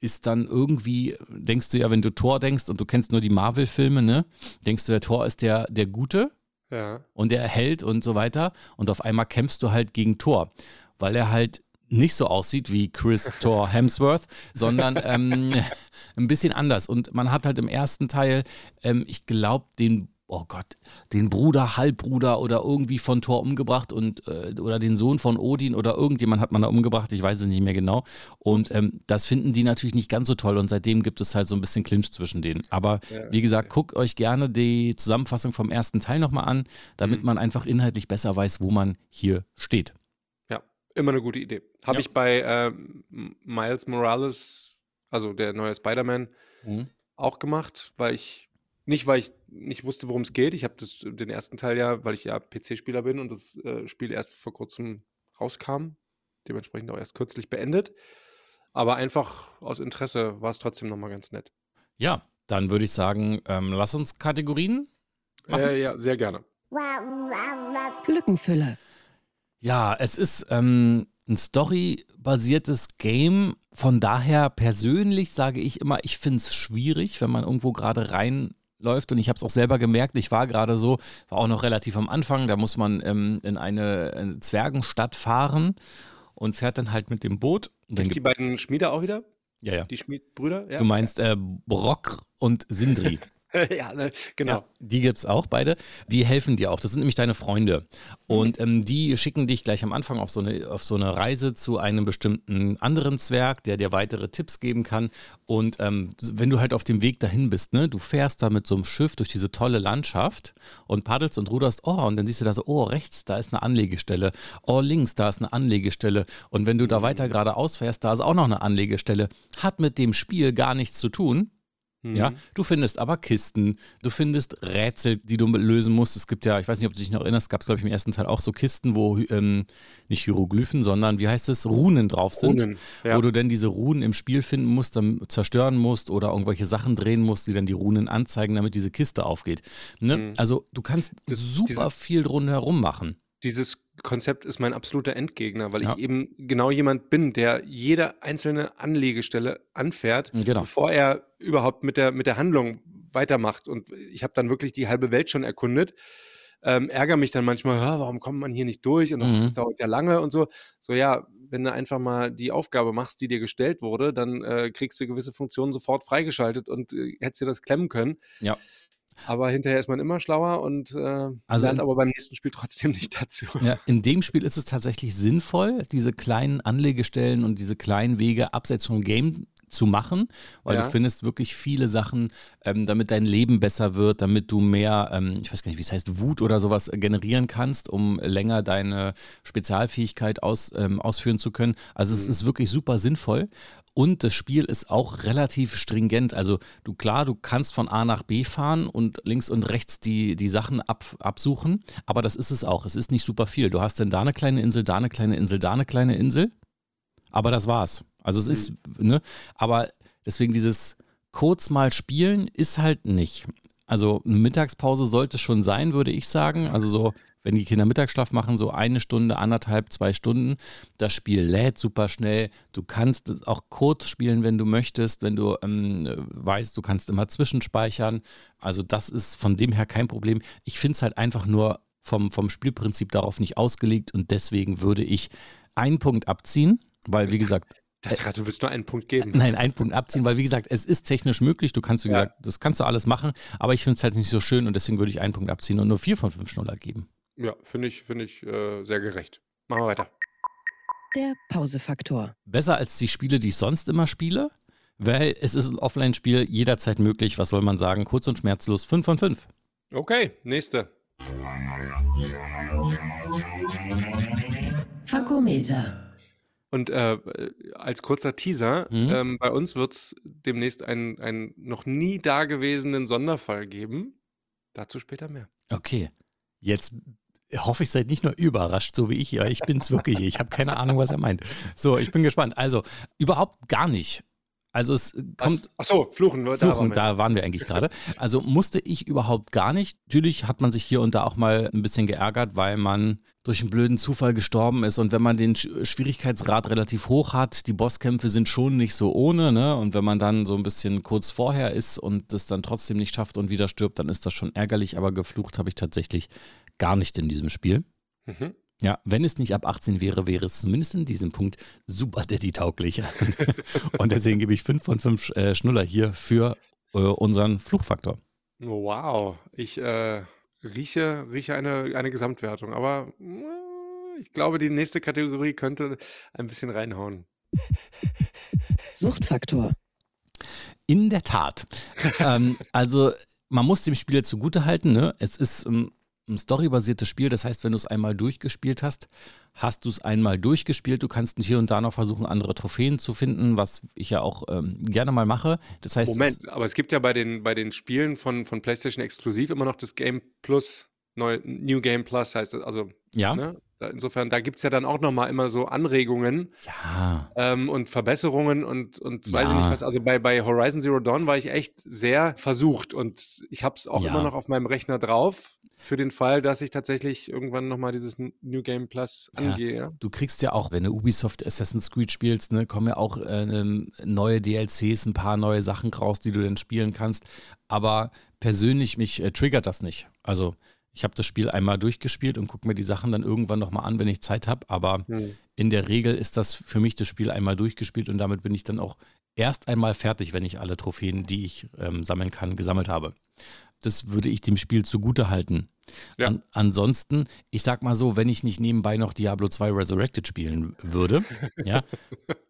Speaker 2: ist dann irgendwie, denkst du ja, wenn du Thor denkst und du kennst nur die Marvel-Filme, ne, denkst du, der Thor ist der, der Gute
Speaker 3: Ja.
Speaker 2: und der Held und so weiter. Und auf einmal kämpfst du halt gegen Thor, weil er halt nicht so aussieht wie Chris Thor Hemsworth, sondern ähm, ein bisschen anders. Und man hat halt im ersten Teil, ähm, ich glaube, den oh Gott, den Bruder, Halbbruder oder irgendwie von Thor umgebracht und äh, oder den Sohn von Odin oder irgendjemand hat man da umgebracht, ich weiß es nicht mehr genau. Und ähm, das finden die natürlich nicht ganz so toll und seitdem gibt es halt so ein bisschen Clinch zwischen denen. Aber
Speaker 3: Ja,
Speaker 2: wie gesagt, guckt euch gerne die Zusammenfassung vom ersten Teil nochmal an, damit
Speaker 3: Mhm.
Speaker 2: man einfach inhaltlich besser weiß, wo man hier steht.
Speaker 3: Ja, immer eine gute Idee. Habe
Speaker 2: Ja.
Speaker 3: ich bei ähm, Miles Morales, also der neue Spider-Man, auch gemacht, weil ich nicht, weil ich nicht wusste, worum es geht. Ich habe das den ersten Teil ja, weil ich ja PC-Spieler bin und das äh, Spiel erst vor kurzem rauskam, dementsprechend auch erst kürzlich beendet. Aber einfach aus Interesse war es trotzdem nochmal ganz nett.
Speaker 2: Ja, dann würde ich sagen, ähm, lass uns Kategorien machen.
Speaker 3: Äh, ja, sehr gerne.
Speaker 1: Lückenfüller.
Speaker 2: Ja, es ist ähm, ein storybasiertes Game. Von daher persönlich sage ich immer, ich finde es schwierig, wenn man irgendwo gerade reinläuft. Und ich habe es auch selber gemerkt, ich war gerade so, war auch noch relativ am Anfang, da muss man ähm, in eine, eine Zwergenstadt fahren und fährt dann halt mit dem Boot.
Speaker 3: Gibt's die
Speaker 2: gibt-
Speaker 3: beiden Schmiede auch wieder?
Speaker 2: ja, ja.
Speaker 3: Die Schmiedbrüder? Ja,
Speaker 2: Du meinst äh, Brock und Sindri.
Speaker 3: ja ne, genau.
Speaker 2: Ja, die gibt es auch beide. Die helfen dir auch. Das sind nämlich deine Freunde. Und ähm, die schicken dich gleich am Anfang auf so, eine, auf so eine Reise zu einem bestimmten anderen Zwerg, der dir weitere Tipps geben kann. Und ähm, wenn du halt auf dem Weg dahin bist, ne, du fährst da mit so einem Schiff durch diese tolle Landschaft und paddelst und ruderst, oh, und dann siehst du da so, oh, rechts, da ist eine Anlegestelle. Oh, links, da ist eine Anlegestelle. Und wenn du da weiter geradeaus fährst, da ist auch noch eine Anlegestelle. Hat mit dem Spiel gar nichts zu tun. Ja,
Speaker 3: Mhm.
Speaker 2: du findest aber Kisten, du findest Rätsel, die du lösen musst. Es gibt ja, ich weiß nicht, ob du dich noch erinnerst, gab es, glaube ich, im ersten Teil auch so Kisten, wo ähm, nicht Hieroglyphen, sondern wie heißt es, Runen drauf sind.
Speaker 3: Runen, ja.
Speaker 2: Wo du dann diese Runen im Spiel finden musst, dann zerstören musst oder irgendwelche Sachen drehen musst, die dann die Runen anzeigen, damit diese Kiste aufgeht. Ne?
Speaker 3: Mhm.
Speaker 2: Also du kannst
Speaker 3: Das-
Speaker 2: super viel drumherum machen.
Speaker 3: Dieses Konzept ist mein absoluter Endgegner, weil
Speaker 2: Ja.
Speaker 3: ich eben genau jemand bin, der jede einzelne Anlegestelle anfährt,
Speaker 2: Genau.
Speaker 3: bevor er überhaupt mit der, mit der Handlung weitermacht. Und ich habe dann wirklich die halbe Welt schon erkundet. Ähm, ärgere mich dann manchmal, "Ha, warum kommt man hier nicht durch? Und
Speaker 2: Mhm.
Speaker 3: das dauert ja lange und so. So, ja, wenn du einfach mal die Aufgabe machst, die dir gestellt wurde, dann äh, kriegst du gewisse Funktionen sofort freigeschaltet und äh, hättest dir das klemmen können.
Speaker 2: Ja.
Speaker 3: Aber hinterher ist man immer schlauer und äh,
Speaker 2: Also
Speaker 3: lernt aber beim nächsten Spiel trotzdem nicht dazu.
Speaker 2: Ja, in dem Spiel ist es tatsächlich sinnvoll, diese kleinen Anlegestellen und diese kleinen Wege abseits vom Game zu machen, weil
Speaker 3: Ja.
Speaker 2: du findest wirklich viele Sachen, ähm, damit dein Leben besser wird, damit du mehr, ähm, ich weiß gar nicht, wie es heißt, Wut oder sowas generieren kannst, um länger deine Spezialfähigkeit aus, ähm, ausführen zu können. Also es
Speaker 3: Mhm.
Speaker 2: ist wirklich super sinnvoll. Und das Spiel ist auch relativ stringent. Also du klar, du kannst von A nach B fahren und links und rechts die, die Sachen ab, absuchen, aber das ist es auch. Es ist nicht super viel. Du hast dann da eine kleine Insel, da eine kleine Insel, da eine kleine Insel. Aber das war's. Also es ist, ne? Aber deswegen dieses kurz mal spielen ist halt nicht. Also eine Mittagspause sollte schon sein, würde ich sagen. Also so, wenn die Kinder Mittagsschlaf machen, so eine Stunde, anderthalb, zwei Stunden. Das Spiel lädt super schnell. Du kannst es auch kurz spielen, wenn du möchtest, wenn du ähm, weißt, du kannst immer zwischenspeichern. Also das ist von dem her kein Problem. Ich finde es halt einfach nur vom, vom Spielprinzip darauf nicht ausgelegt und deswegen würde ich einen Punkt abziehen, weil wie gesagt,
Speaker 3: dachte gerade, du willst nur einen Punkt geben.
Speaker 2: nein, einen Punkt abziehen, weil wie gesagt, es ist technisch möglich, du kannst, wie
Speaker 3: Ja.
Speaker 2: gesagt, das kannst du alles machen, aber ich finde es halt nicht so schön und deswegen würde ich einen Punkt abziehen und nur vier von fünf Schnuller geben.
Speaker 3: Ja, finde ich, finde ich äh, sehr gerecht. Machen wir weiter.
Speaker 1: Der Pausefaktor.
Speaker 2: Besser als die Spiele, die ich sonst immer spiele, weil es ist ein Offline-Spiel jederzeit möglich, was soll man sagen, kurz und schmerzlos, fünf von fünf.
Speaker 3: Okay, nächste.
Speaker 1: Fakometer.
Speaker 3: Und äh, als kurzer Teaser,
Speaker 2: Mhm.
Speaker 3: ähm, bei uns wird es demnächst einen, einen noch nie dagewesenen Sonderfall geben. Dazu später mehr.
Speaker 2: Okay, jetzt hoffe ich, seid nicht nur überrascht, so wie ich. Ja, ich bin es wirklich. Ich habe keine Ahnung, was er meint. So, ich bin gespannt. Also, überhaupt gar nicht. Also, es kommt.
Speaker 3: Ach so, Fluchen. da
Speaker 2: Fluchen, da waren wir eigentlich gerade. Also musste ich überhaupt gar nicht. Natürlich hat man sich hier und da auch mal ein bisschen geärgert, weil man durch einen blöden Zufall gestorben ist. Und wenn man den Sch- Schwierigkeitsgrad relativ hoch hat, die Bosskämpfe sind schon nicht so ohne, ne? Und wenn man dann so ein bisschen kurz vorher ist und das dann trotzdem nicht schafft und wieder stirbt, dann ist das schon ärgerlich. Aber geflucht habe ich tatsächlich gar nicht in diesem Spiel.
Speaker 3: Mhm.
Speaker 2: Ja, wenn es nicht ab 18 wäre, wäre es zumindest in diesem Punkt super Daddy-tauglich. Und deswegen gebe ich 5 von 5 äh, Schnuller hier für äh, unseren Fluchfaktor.
Speaker 3: Wow, ich äh, rieche, rieche eine, eine Gesamtwertung, aber äh, ich glaube, die nächste Kategorie könnte ein bisschen reinhauen.
Speaker 1: Suchtfaktor.
Speaker 2: In der Tat. ähm, also, man muss dem Spiel zugutehalten, ne? Es ist ähm, ein storybasiertes Spiel, das heißt, wenn du es einmal durchgespielt hast, hast du es einmal durchgespielt. Du kannst hier und da noch versuchen, andere Trophäen zu finden, was ich ja auch ähm, gerne mal mache. Das heißt, es-
Speaker 3: Moment, aber es gibt ja bei den, bei den Spielen von, von PlayStation exklusiv immer noch das Game Plus, neu, New Game Plus heißt es. Also,
Speaker 2: ja,
Speaker 3: ne? Insofern, da gibt es ja dann auch nochmal immer so Anregungen
Speaker 2: ja,
Speaker 3: ähm, und Verbesserungen und, und weiß ich
Speaker 2: Ja.
Speaker 3: nicht was. Also bei, bei Horizon Zero Dawn war ich echt sehr versucht und ich habe es auch
Speaker 2: Ja.
Speaker 3: immer noch auf meinem Rechner drauf, für den Fall, dass ich tatsächlich irgendwann nochmal dieses New Game Plus
Speaker 2: Ja.
Speaker 3: angehe.
Speaker 2: Du kriegst ja auch, wenn du Ubisoft Assassin's Creed spielst, ne, kommen ja auch äh, neue DLCs, ein paar neue Sachen raus, die du dann spielen kannst. Aber persönlich mich äh, triggert das nicht. Also ich habe das Spiel einmal durchgespielt und gucke mir die Sachen dann irgendwann nochmal an, wenn ich Zeit habe. Aber
Speaker 3: Hm.
Speaker 2: in der Regel ist das für mich das Spiel einmal durchgespielt und damit bin ich dann auch erst einmal fertig, wenn ich alle Trophäen, die ich ähm, sammeln kann, gesammelt habe. Das würde ich dem Spiel zugute halten.
Speaker 3: Ja.
Speaker 2: An, ansonsten, ich sag mal so, wenn ich nicht nebenbei noch Diablo 2 Resurrected spielen würde, ja,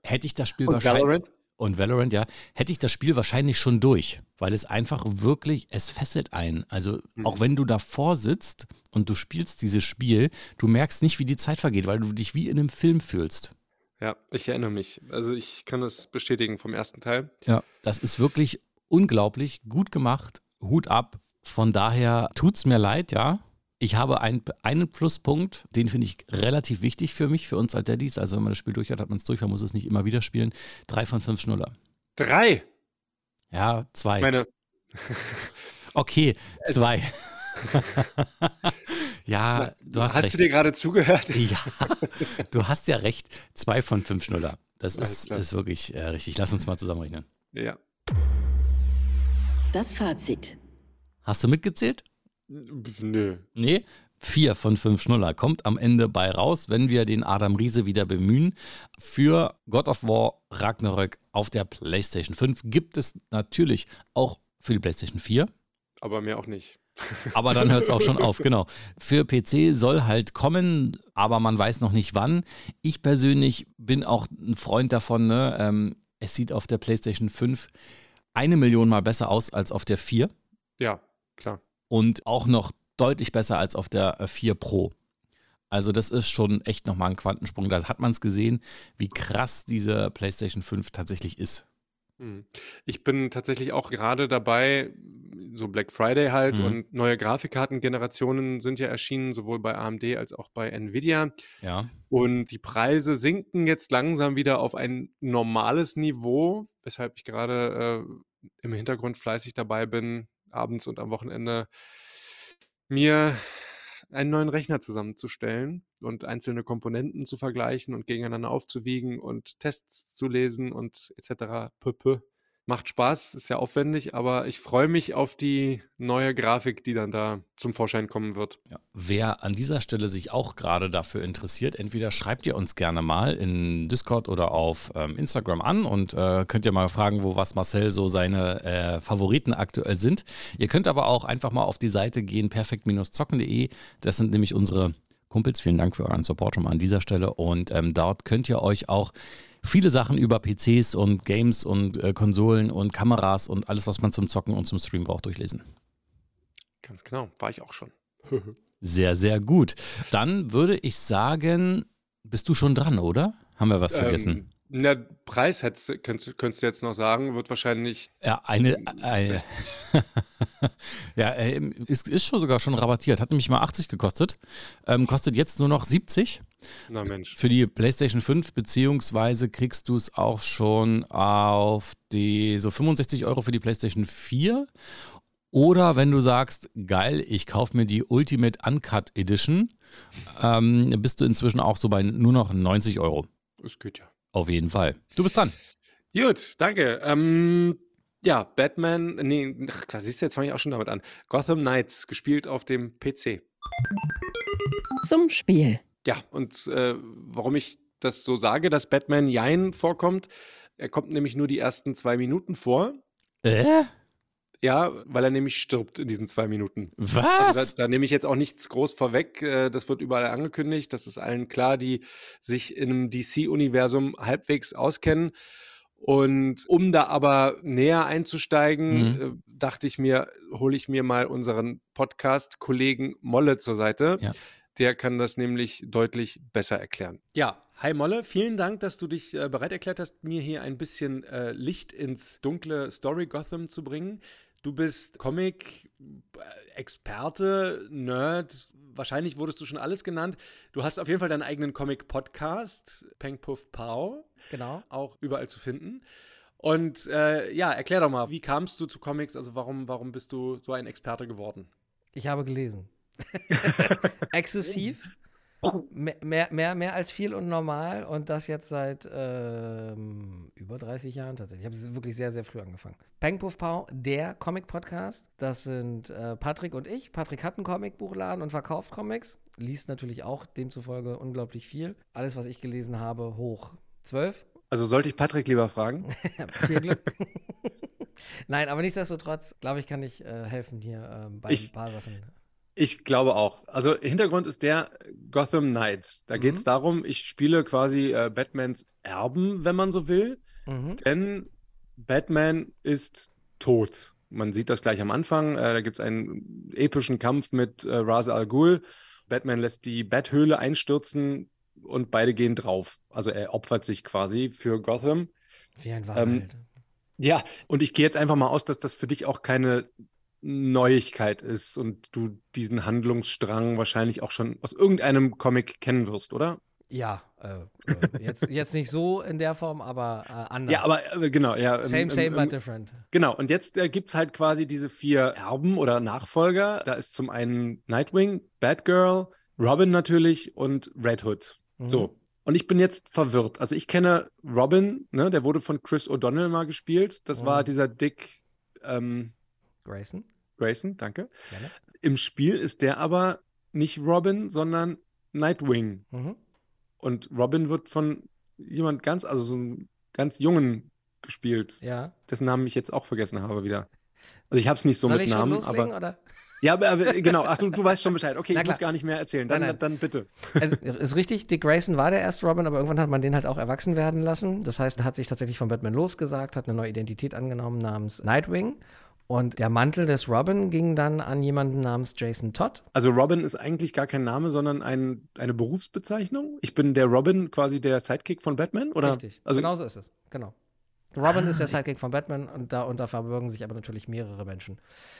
Speaker 2: hätte ich das Spiel
Speaker 3: Und
Speaker 2: wahrscheinlich
Speaker 3: Valorant?
Speaker 2: und Valorant, ja, hätte ich das Spiel wahrscheinlich schon durch, weil es einfach wirklich, es fesselt ein. Also
Speaker 3: Mhm.
Speaker 2: auch wenn du davor sitzt und du spielst dieses Spiel, du merkst nicht, wie die Zeit vergeht, weil du dich wie in einem Film fühlst.
Speaker 3: Ja, ich erinnere mich. Also ich kann das bestätigen vom ersten Teil.
Speaker 2: Ja, das ist wirklich unglaublich gut gemacht. Hut ab. Von daher tut's mir leid, ja. Ich habe ein, einen Pluspunkt, den finde ich relativ wichtig für mich, für uns als Daddies. Also wenn man das Spiel durch hat, hat man es durch, man muss es nicht immer wieder spielen. Drei von fünf Schnuller.
Speaker 3: Drei!
Speaker 2: Ja, zwei.
Speaker 3: Meine,
Speaker 2: okay, zwei. ja, du hast,
Speaker 3: hast
Speaker 2: recht.
Speaker 3: du dir gerade zugehört?
Speaker 2: ja, du hast ja recht. Zwei von fünf Schnuller. Das ist, ist wirklich äh, richtig. Lass uns mal zusammenrechnen.
Speaker 3: Ja.
Speaker 1: Das Fazit.
Speaker 2: Hast du mitgezählt?
Speaker 3: Nö.
Speaker 2: Nee, vier von fünf Schnuller kommt am Ende bei raus, wenn wir den Adam Riese wieder bemühen. Für God of War Ragnarök auf der PlayStation 5 gibt es natürlich auch für die PlayStation 4.
Speaker 3: Aber mehr auch nicht.
Speaker 2: Aber dann hört es auch schon auf, genau. Für PC soll halt kommen, aber man weiß noch nicht wann. Ich persönlich bin auch ein Freund davon, ne? ähm, es sieht auf der PlayStation 5 eine Million Mal besser aus als auf der 4
Speaker 3: Ja, klar.
Speaker 2: und auch noch deutlich besser als auf der äh, 4 Pro. Also das ist schon echt nochmal ein Quantensprung. Da hat man es gesehen, wie krass diese PlayStation 5 tatsächlich ist.
Speaker 3: Hm. Ich bin tatsächlich auch gerade dabei, so Black Friday halt
Speaker 2: Mhm.
Speaker 3: und neue Grafikkartengenerationen sind ja erschienen, sowohl bei AMD als auch bei Nvidia.
Speaker 2: Ja,
Speaker 3: Und die Preise sinken jetzt langsam wieder auf ein normales Niveau, weshalb ich gerade äh, im Hintergrund fleißig dabei bin, abends und am Wochenende mir einen neuen Rechner zusammenzustellen und einzelne Komponenten zu vergleichen und gegeneinander aufzuwiegen und Tests zu lesen und etc. pp. Macht Spaß, ist sehr aufwendig, aber ich freue mich auf die neue Grafik, die dann da zum Vorschein kommen wird.
Speaker 2: Ja. Wer an dieser Stelle sich auch gerade dafür interessiert, entweder schreibt ihr uns gerne mal in Discord oder auf ähm, Instagram an und äh, könnt ihr mal fragen, wo was Marcel so seine äh, Favoriten aktuell sind. Ihr könnt aber auch einfach mal auf die Seite gehen, perfekt-zocken.de. Das sind nämlich unsere Kumpels. Vielen Dank für euren Support schon mal an dieser Stelle. Und ähm, dort könnt ihr euch auch viele Sachen über PCs und Games und äh, Konsolen und Kameras und alles, was man zum Zocken und zum Stream braucht, durchlesen.
Speaker 3: Ganz genau, war ich auch schon.
Speaker 2: Sehr, sehr gut. Dann würde ich sagen, bist du schon dran, oder? Haben wir was vergessen?
Speaker 3: Na, Preis hättest, könntest, könntest du jetzt noch sagen, wird wahrscheinlich.
Speaker 2: Ja, eine. eine ja, äh, ist, ist schon sogar schon rabattiert. Hat nämlich mal 80 gekostet. Ähm, kostet jetzt nur noch 70
Speaker 3: Na Mensch.
Speaker 2: für die PlayStation 5, beziehungsweise kriegst du es auch schon auf die so 65 Euro für die PlayStation 4. Oder wenn du sagst, geil, ich kaufe mir die Ultimate Uncut Edition, ähm, bist du inzwischen auch so bei nur noch 90 Euro.
Speaker 3: Es geht ja.
Speaker 2: Auf jeden Fall. Du bist dran.
Speaker 3: Gut, danke. Ähm, ja, Batman, nee, ach, was siehst du, jetzt fange ich auch schon damit an. Gotham Knights, gespielt auf dem PC.
Speaker 1: Zum Spiel.
Speaker 3: Ja, und äh, warum ich das so sage, dass Batman Jein vorkommt, er kommt nämlich nur die ersten zwei Minuten vor.
Speaker 2: Äh?
Speaker 3: Ja, weil er nämlich stirbt in diesen zwei Minuten.
Speaker 2: Was?
Speaker 3: Also da, da nehme ich jetzt auch nichts groß vorweg. äh, Das wird überall angekündigt. Das ist allen klar, die sich in einem DC-Universum halbwegs auskennen. Und um da aber näher einzusteigen, äh, dachte ich mir, hole ich mir mal unseren Podcast-Kollegen Molle zur Seite.
Speaker 2: Ja.
Speaker 3: Der kann das nämlich deutlich besser erklären. Ja, hi Molle, vielen Dank, dass du dich äh, bereit erklärt hast, mir hier ein bisschen äh, Licht ins dunkle Story Gotham zu bringen. Du bist Comic-Experte, Nerd, wahrscheinlich wurdest du schon alles genannt. Du hast auf jeden Fall deinen eigenen Comic-Podcast, Peng Puff Pow,
Speaker 4: Genau.
Speaker 3: auch überall zu finden. Und äh, ja, erklär doch mal, wie kamst du zu Comics? Also warum, warum bist du so ein Experte geworden?
Speaker 4: Ich habe gelesen. Exzessiv. Mehr, mehr, mehr, mehr als viel und normal und das jetzt seit ähm, über 30 Jahren tatsächlich. Ich habe wirklich sehr, sehr früh angefangen. Peng Puff Pau, der Comic-Podcast. Das sind äh, Patrick und ich. Patrick hat einen Comicbuchladen und verkauft Comics. Liest natürlich auch demzufolge unglaublich viel. Alles, was ich gelesen habe, hoch 12.
Speaker 3: Also sollte ich Patrick lieber fragen?
Speaker 4: Viel Glück. Nein, aber nichtsdestotrotz, glaube ich, kann ich äh, helfen hier ähm, bei
Speaker 3: Ich-
Speaker 4: ein paar Sachen.
Speaker 3: Ich glaube auch. Also Hintergrund ist der Gotham Knights. Da geht es
Speaker 4: Mhm.
Speaker 3: darum, ich spiele quasi äh, Batmans Erben, wenn man so will.
Speaker 4: Mhm.
Speaker 3: Denn Batman ist tot. Man sieht das gleich am Anfang. Äh, da gibt es einen epischen Kampf mit äh, Ra's al Ghul. Batman lässt die Bathöhle einstürzen und beide gehen drauf. Also er opfert sich quasi für Gotham.
Speaker 4: Wie ein
Speaker 3: Ähm,
Speaker 4: Wahrheit.
Speaker 3: Ja, und ich gehe jetzt einfach mal aus, dass das für dich auch keine Neuigkeit ist und du diesen Handlungsstrang wahrscheinlich auch schon aus irgendeinem Comic kennen wirst, oder?
Speaker 4: Ja, äh, äh, jetzt, jetzt nicht so in der Form, aber äh, anders.
Speaker 3: Ja, aber äh, genau, ja.
Speaker 4: Same,
Speaker 3: ähm,
Speaker 4: same,
Speaker 3: ähm,
Speaker 4: but different.
Speaker 3: Genau, und jetzt äh, gibt es halt quasi diese vier Erben oder Nachfolger. Da ist zum einen Nightwing, Batgirl, Robin natürlich und Red Hood.
Speaker 4: Mhm.
Speaker 3: So. Und ich bin jetzt verwirrt. Also ich kenne Robin, ne, der wurde von Chris O'Donnell mal gespielt. Das war
Speaker 4: Mhm.
Speaker 3: dieser Dick ähm,
Speaker 4: Grayson,
Speaker 3: Grayson, danke.
Speaker 4: gerne.
Speaker 3: Im Spiel ist der aber nicht Robin, sondern Nightwing.
Speaker 4: Mhm.
Speaker 3: Und Robin wird von jemand ganz, also so einem ganz Jungen gespielt,
Speaker 4: Ja.
Speaker 3: dessen Namen ich jetzt auch vergessen habe wieder. Also ich habe es nicht so
Speaker 4: Soll
Speaker 3: mit Namen,
Speaker 4: loslegen,
Speaker 3: aber.
Speaker 4: oder?
Speaker 3: Ja, aber, genau. Ach, du, du weißt schon Bescheid. Okay, ich muss gar nicht mehr erzählen. Dann,
Speaker 4: Nein, nein.
Speaker 3: dann bitte.
Speaker 4: Also, ist richtig, Dick Grayson war der erste Robin, aber irgendwann hat man den halt auch erwachsen werden lassen. Das heißt, er hat sich tatsächlich von Batman losgesagt, hat eine neue Identität angenommen namens Nightwing. Und der Mantel des Robin ging dann an jemanden namens Jason Todd.
Speaker 3: Also Robin ist eigentlich gar kein Name, sondern ein, eine Berufsbezeichnung. Ich bin der Robin, quasi der Sidekick von Batman, oder?
Speaker 4: Richtig.
Speaker 3: Also
Speaker 4: genau so ist es. Genau. Robin
Speaker 3: Ah,
Speaker 4: ist der Sidekick von Batman und darunter verbirgen sich aber natürlich mehrere Menschen.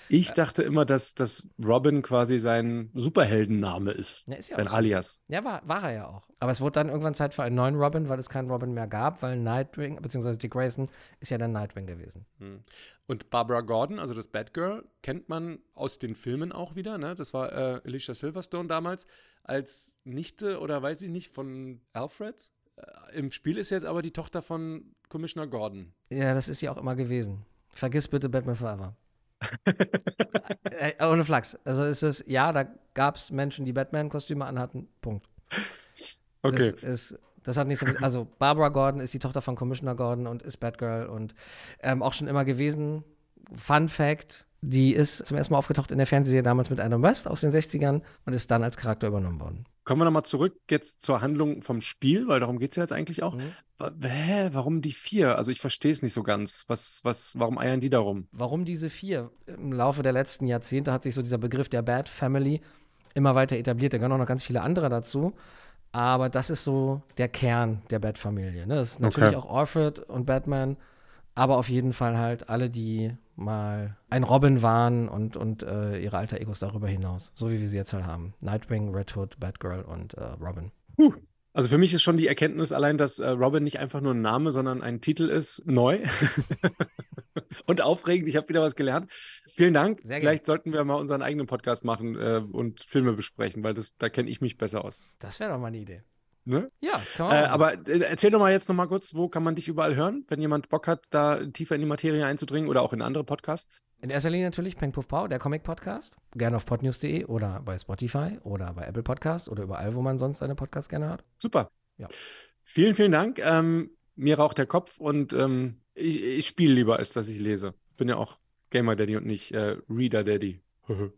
Speaker 3: ich dachte immer, dass, dass Robin quasi sein Superheldenname ist.
Speaker 4: Ja, ist ja
Speaker 3: sein. Alias.
Speaker 4: Ja, war, war er ja auch. Aber es wurde dann irgendwann Zeit für einen neuen Robin, weil es keinen Robin mehr gab, weil Nightwing, beziehungsweise Dick Grayson, ist ja dann Nightwing gewesen.
Speaker 3: Hm. Und Barbara Gordon, also das Batgirl, kennt man aus den Filmen auch wieder. Ne? Das war äh, Alicia Silverstone damals als Nichte oder weiß ich nicht von Alfred. Äh, Im Spiel ist jetzt aber die Tochter von Commissioner Gordon.
Speaker 4: Ja, das ist ja auch immer gewesen. Vergiss bitte Batman Forever. äh, ohne Flachs. Also ist es, ja, da gab es Menschen, die Batman-Kostüme anhatten. Punkt.
Speaker 3: Okay.
Speaker 4: Das, ist, das hat nichts damit. Also Barbara Gordon ist die Tochter von Commissioner Gordon und ist Batgirl und ähm, auch schon immer gewesen. Fun Fact: Die ist zum ersten Mal aufgetaucht in der Fernsehserie damals mit Adam West aus den 60ern und ist dann als Charakter übernommen worden.
Speaker 3: Kommen wir nochmal zurück jetzt zur Handlung vom Spiel, weil darum geht es ja jetzt eigentlich auch.
Speaker 4: Mhm.
Speaker 3: Hä, warum die vier? Also ich verstehe es nicht so ganz. Was, was, warum eiern die darum?
Speaker 4: Warum diese vier? Im Laufe der letzten Jahrzehnte hat sich so dieser Begriff der Bat Family immer weiter etabliert. Da gehören auch noch ganz viele andere dazu. Aber das ist so der Kern der Bat-Familie. Ne? Das ist natürlich
Speaker 3: Okay.
Speaker 4: auch Alfred und Batman, aber auf jeden Fall halt alle, die mal ein Robin waren und, und äh, ihre alter Egos darüber hinaus. So wie wir sie jetzt halt haben. Nightwing, Red Hood, Batgirl und äh, Robin.
Speaker 3: Also für mich ist schon die Erkenntnis allein, dass äh, Robin nicht einfach nur ein Name, sondern ein Titel ist, neu und aufregend. Ich habe wieder was gelernt. Vielen Dank.
Speaker 4: Sehr gerne.
Speaker 3: Vielleicht sollten wir mal unseren eigenen Podcast machen äh, und Filme besprechen, weil das, da kenne ich mich besser aus.
Speaker 4: Das wäre doch mal eine Idee.
Speaker 3: Ne?
Speaker 4: Ja, kann man
Speaker 3: Äh, aber äh, erzähl doch mal jetzt noch mal kurz, wo kann man dich überall hören, wenn jemand Bock hat, da tiefer in die Materie einzudringen oder auch in andere Podcasts?
Speaker 4: In erster Linie natürlich Peng Puff Pow, der Comic-Podcast. Gerne auf podnews.de oder bei Spotify oder bei Apple Podcast oder überall, wo man sonst seine Podcasts gerne hört.
Speaker 3: Super.
Speaker 4: Ja.
Speaker 3: Vielen, vielen Dank. Ähm, mir raucht der Kopf und ähm, ich, ich spiele lieber, als dass ich lese. Bin ja auch Gamer Daddy und nicht äh, Reader Daddy.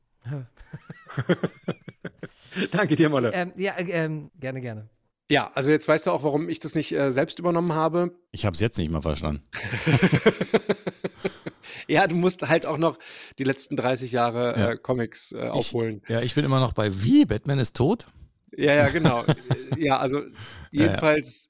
Speaker 3: Danke dir, Molle.
Speaker 4: ähm, ja, äh, ähm, gerne, gerne.
Speaker 3: Ja, also jetzt weißt du auch, warum ich das nicht äh, selbst übernommen habe.
Speaker 2: Ich habe es jetzt nicht mal verstanden.
Speaker 3: ja, du musst halt auch noch die letzten 30 Jahre
Speaker 2: Ja.
Speaker 3: äh, Comics äh, aufholen.
Speaker 2: Ja, ich bin immer noch bei wie? Batman ist tot?
Speaker 3: Ja, ja, genau. ja, also jedenfalls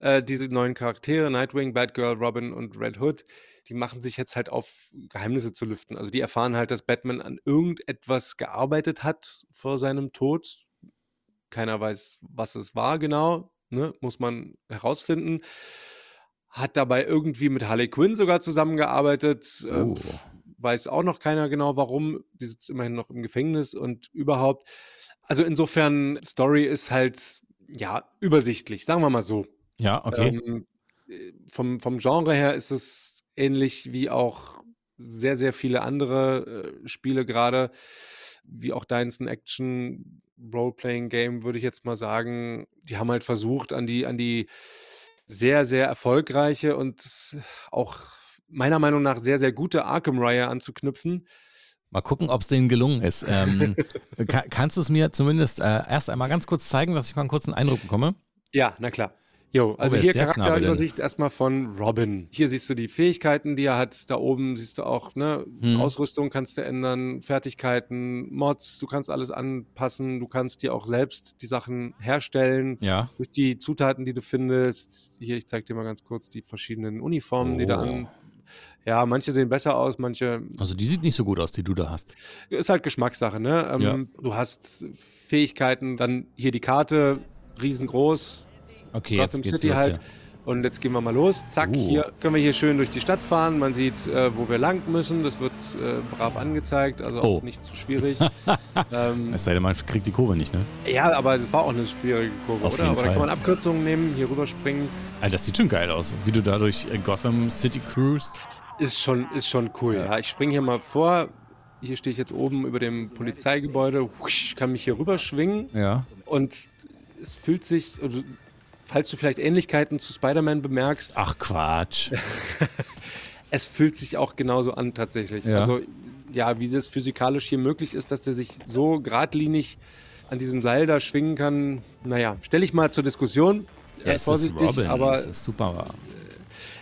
Speaker 3: Äh, diese neuen Charaktere, Nightwing, Batgirl, Robin und Red Hood, die machen sich jetzt halt auf, Geheimnisse zu lüften. Also die erfahren halt, dass Batman an irgendetwas gearbeitet hat vor seinem Tod. Keiner weiß, was es war genau, ne? muss man herausfinden. Hat dabei irgendwie mit Harley Quinn sogar zusammengearbeitet. äh,
Speaker 2: Oh.
Speaker 3: weiß auch noch keiner genau warum. Die sitzt immerhin noch im Gefängnis und überhaupt. Also insofern, Story ist halt, ja, übersichtlich, sagen wir mal so.
Speaker 2: Ja, okay.
Speaker 3: Ähm, äh, vom, vom Genre her ist es ähnlich wie auch sehr, sehr viele andere äh, Spiele, gerade wie auch deins, ein Action Role-Playing Game, würde ich jetzt mal sagen. Die haben halt versucht, an die, an die sehr, sehr erfolgreiche und auch meiner Meinung nach sehr, sehr gute Arkham-Reihe anzuknüpfen.
Speaker 2: Mal gucken, ob es denen gelungen ist. Ähm, ka kannst du es mir zumindest äh, erst einmal ganz kurz zeigen, dass ich mal einen kurzen Eindruck bekomme?
Speaker 3: Ja, na klar. Jo, also
Speaker 2: ist
Speaker 3: hier Charakterübersicht erstmal von Robin. Hier siehst du die Fähigkeiten, die er hat. Da oben siehst du auch, ne,
Speaker 2: Hm.
Speaker 3: Ausrüstung kannst du ändern, Fertigkeiten, Mods, du kannst alles anpassen, du kannst dir auch selbst die Sachen herstellen
Speaker 2: Ja.
Speaker 3: durch die Zutaten, die du findest. Hier, ich zeig dir mal ganz kurz die verschiedenen Uniformen, die da
Speaker 2: Oh.
Speaker 3: an. Ja, manche sehen besser aus, manche
Speaker 2: Also die sieht nicht so gut aus, die du da hast.
Speaker 3: ist halt Geschmackssache, ne? Ähm,
Speaker 2: Ja.
Speaker 3: Du hast Fähigkeiten, dann hier die Karte, riesengroß,
Speaker 2: Okay,
Speaker 3: Gotham
Speaker 2: jetzt
Speaker 3: City
Speaker 2: los
Speaker 3: halt.
Speaker 2: hier.
Speaker 3: Und jetzt gehen wir mal los. Zack,
Speaker 2: Uh.
Speaker 3: hier können wir hier schön durch die Stadt fahren. Man sieht, äh, wo wir lang müssen. Das wird äh, brav angezeigt, also auch
Speaker 2: Oh.
Speaker 3: nicht zu schwierig. ähm,
Speaker 2: Es sei denn, man kriegt die Kurve nicht, ne?
Speaker 3: ja, aber es war auch eine schwierige Kurve,
Speaker 2: Auf
Speaker 3: oder?
Speaker 2: jeden
Speaker 3: aber da
Speaker 2: Fall.
Speaker 3: kann man Abkürzungen nehmen, hier rüberspringen.
Speaker 2: Alter, das sieht schon geil aus, wie du da durch äh, Gotham City cruist.
Speaker 3: Ist schon, ist schon cool. Ja. ich springe hier mal vor. Hier stehe ich jetzt oben über dem Polizeigebäude, Husch, kann mich hier rüberschwingen
Speaker 2: Ja.
Speaker 3: und es fühlt sich, also, falls du vielleicht Ähnlichkeiten zu Spider-Man bemerkst,
Speaker 2: Ach Quatsch.
Speaker 3: Es fühlt sich auch genauso an tatsächlich.
Speaker 2: Ja.
Speaker 3: Also ja, wie das physikalisch hier möglich ist, dass der sich so geradlinig an diesem Seil da schwingen kann, naja, stelle ich mal zur Diskussion.
Speaker 2: Ja,
Speaker 3: Äh,
Speaker 2: es ist Robin,
Speaker 3: aber
Speaker 2: das ist super.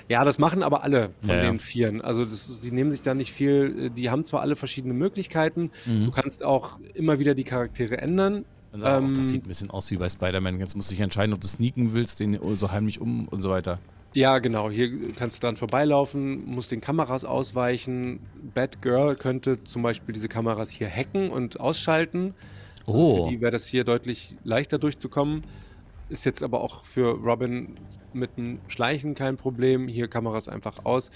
Speaker 3: ja, das machen aber alle von
Speaker 2: Ja,
Speaker 3: den Vieren. Also ist, die nehmen sich da nicht viel, die haben zwar alle verschiedene Möglichkeiten,
Speaker 2: Mhm.
Speaker 3: du kannst auch immer wieder die Charaktere ändern.
Speaker 2: Auch,
Speaker 3: Ähm,
Speaker 2: das sieht ein bisschen aus wie bei Spider-Man. Jetzt musst du dich entscheiden, ob du sneaken willst, den so heimlich um und so weiter.
Speaker 3: Ja, genau. Hier kannst du dann vorbeilaufen, musst den Kameras ausweichen. Batgirl könnte zum Beispiel diese Kameras hier hacken und ausschalten. Also
Speaker 2: Oh.
Speaker 3: Für die wäre das hier deutlich leichter durchzukommen. Ist jetzt aber auch für Robin mit dem Schleichen kein Problem. Hier Kameras einfach aus.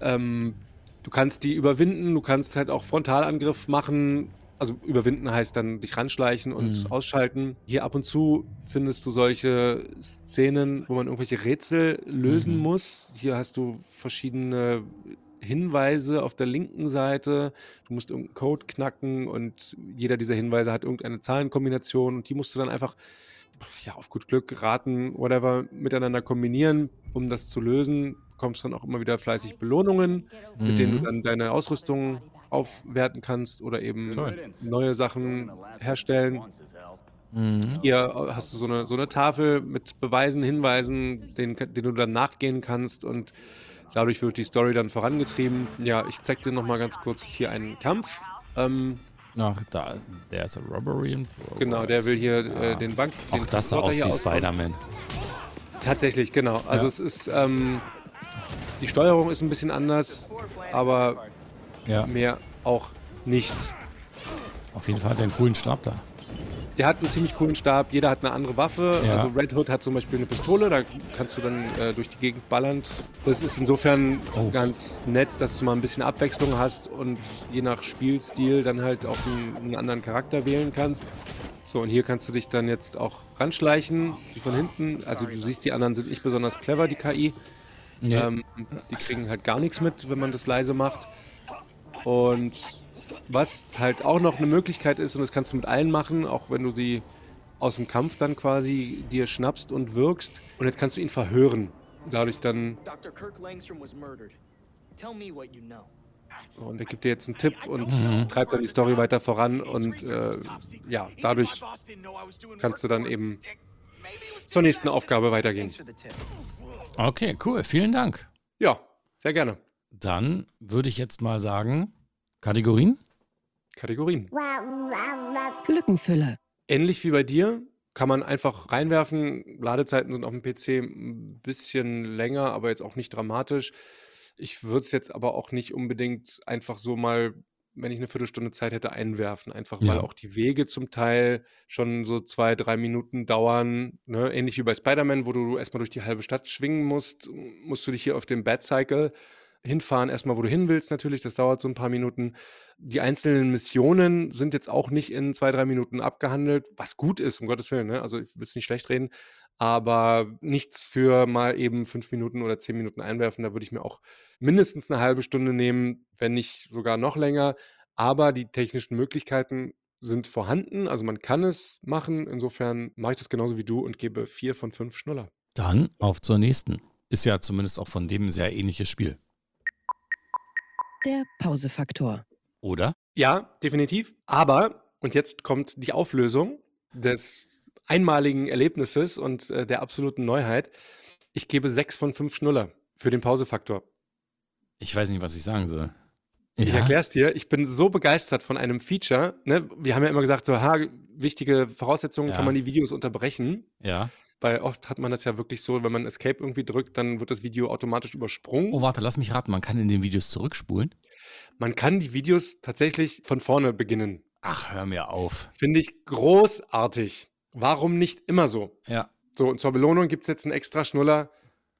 Speaker 3: Ähm, du kannst die überwinden, du kannst halt auch Frontalangriff machen. Also überwinden heißt dann dich ranschleichen und
Speaker 2: Mhm.
Speaker 3: ausschalten. Hier ab und zu findest du solche Szenen, wo man irgendwelche Rätsel lösen
Speaker 2: Mhm.
Speaker 3: muss. Hier hast du verschiedene Hinweise auf der linken Seite. Du musst irgendeinen Code knacken und jeder dieser Hinweise hat irgendeine Zahlenkombination und die musst du dann einfach ja, auf gut Glück, raten, whatever, miteinander kombinieren, um das zu lösen. Bekommst dann auch immer wieder fleißig Belohnungen, mit denen du
Speaker 2: Mhm.
Speaker 3: dann deine Ausrüstung aufwerten kannst oder eben
Speaker 2: Toll.
Speaker 3: neue Sachen herstellen.
Speaker 2: Mhm.
Speaker 3: Hier hast du so eine, so eine Tafel mit Beweisen, Hinweisen, denen, denen du dann nachgehen kannst und dadurch wird die Story dann vorangetrieben. Ja, ich zeig dir nochmal ganz kurz hier einen Kampf. Ähm,
Speaker 2: Ach, da, der ist a Robbery in Progress.
Speaker 3: genau, der will hier äh,
Speaker 2: Ah.
Speaker 3: den Bank.
Speaker 2: Auch
Speaker 3: den
Speaker 2: das sah aus wie. Spider-Man.
Speaker 3: Tatsächlich, genau. Also
Speaker 2: Ja.
Speaker 3: es ist, ähm, die Steuerung ist ein bisschen anders, aber
Speaker 2: Ja,
Speaker 3: mehr auch nichts.
Speaker 2: auf jeden Fall hat er einen coolen Stab da.
Speaker 3: Der hat einen ziemlich coolen Stab, jeder hat eine andere Waffe.
Speaker 2: Ja.
Speaker 3: Also Red Hood hat zum Beispiel eine Pistole, da kannst du dann äh, durch die Gegend ballern. Das ist insofern
Speaker 2: Oh.
Speaker 3: ganz nett, dass du mal ein bisschen Abwechslung hast und je nach Spielstil dann halt auch einen, einen anderen Charakter wählen kannst. So, und hier kannst du dich dann jetzt auch ranschleichen, wie von hinten. Also du siehst, die anderen sind nicht besonders clever, die KI.
Speaker 2: Ja.
Speaker 3: Ähm, die kriegen halt gar nichts mit, wenn man das leise macht. Und was halt auch noch eine Möglichkeit ist, und das kannst du mit allen machen, auch wenn du sie aus dem Kampf dann quasi dir schnappst und wirkst. Und jetzt kannst du ihn verhören. Dadurch dann,
Speaker 6: Dr. Kirk Langstrom was murdered. Tell me what you know.
Speaker 3: und er gibt dir jetzt einen Tipp und treibt dann die Story weiter voran. Und äh, ja, dadurch kannst du dann eben zur nächsten Aufgabe weitergehen.
Speaker 2: Okay, cool. Vielen Dank.
Speaker 3: Ja, sehr gerne.
Speaker 2: Dann würde ich jetzt mal sagen, Kategorien?
Speaker 3: Kategorien.
Speaker 1: Lückenfüller.
Speaker 3: Ähnlich wie bei dir kann man einfach reinwerfen. Ladezeiten sind auf dem PC ein bisschen länger, aber jetzt auch nicht dramatisch. Ich würde es jetzt aber auch nicht unbedingt einfach so mal, wenn ich eine Viertelstunde Zeit hätte, einwerfen. Einfach weil
Speaker 2: Ja.
Speaker 3: auch die Wege zum Teil schon so zwei, drei Minuten dauern. Ne? Ähnlich wie bei Spider-Man, wo du erstmal durch die halbe Stadt schwingen musst, musst du dich hier auf dem Bad Cycle hinfahren, erstmal, wo du hin willst, natürlich. Das dauert so ein paar Minuten. Die einzelnen Missionen sind jetzt auch nicht in zwei, drei Minuten abgehandelt, was gut ist, um Gottes Willen. Ne? Also, ich will es nicht schlecht reden, aber nichts für mal eben fünf Minuten oder zehn Minuten einwerfen. Da würde ich mir auch mindestens eine halbe Stunde nehmen, wenn nicht sogar noch länger. Aber die technischen Möglichkeiten sind vorhanden. Also, man kann es machen. Insofern mache ich das genauso wie du und gebe vier von fünf Schnuller.
Speaker 2: Dann auf zur nächsten. Ist ja zumindest auch von dem ein sehr ähnliches Spiel.
Speaker 1: Der Pausefaktor.
Speaker 2: Oder?
Speaker 3: Ja, definitiv. Aber, und jetzt kommt die Auflösung des einmaligen Erlebnisses und äh, der absoluten Neuheit. Ich gebe sechs von fünf Schnuller für den Pausefaktor.
Speaker 2: Ich weiß nicht, was ich sagen soll.
Speaker 3: Ich
Speaker 2: Ja?
Speaker 3: erkläre es dir. Ich bin so begeistert von einem Feature. Ne? Wir haben ja immer gesagt, so, ha, wichtige Voraussetzungen
Speaker 2: Ja.
Speaker 3: kann man die Videos unterbrechen.
Speaker 2: Ja.
Speaker 3: Weil oft hat man das ja wirklich so, wenn man Escape irgendwie drückt, dann wird das Video automatisch übersprungen.
Speaker 2: Oh, warte, lass mich raten. Man kann in den Videos zurückspulen?
Speaker 3: Man kann die Videos tatsächlich von vorne beginnen.
Speaker 2: Ach, hör mir auf.
Speaker 3: Finde ich großartig. Warum nicht immer so?
Speaker 2: Ja.
Speaker 3: So, und zur Belohnung gibt es jetzt einen extra Schnuller.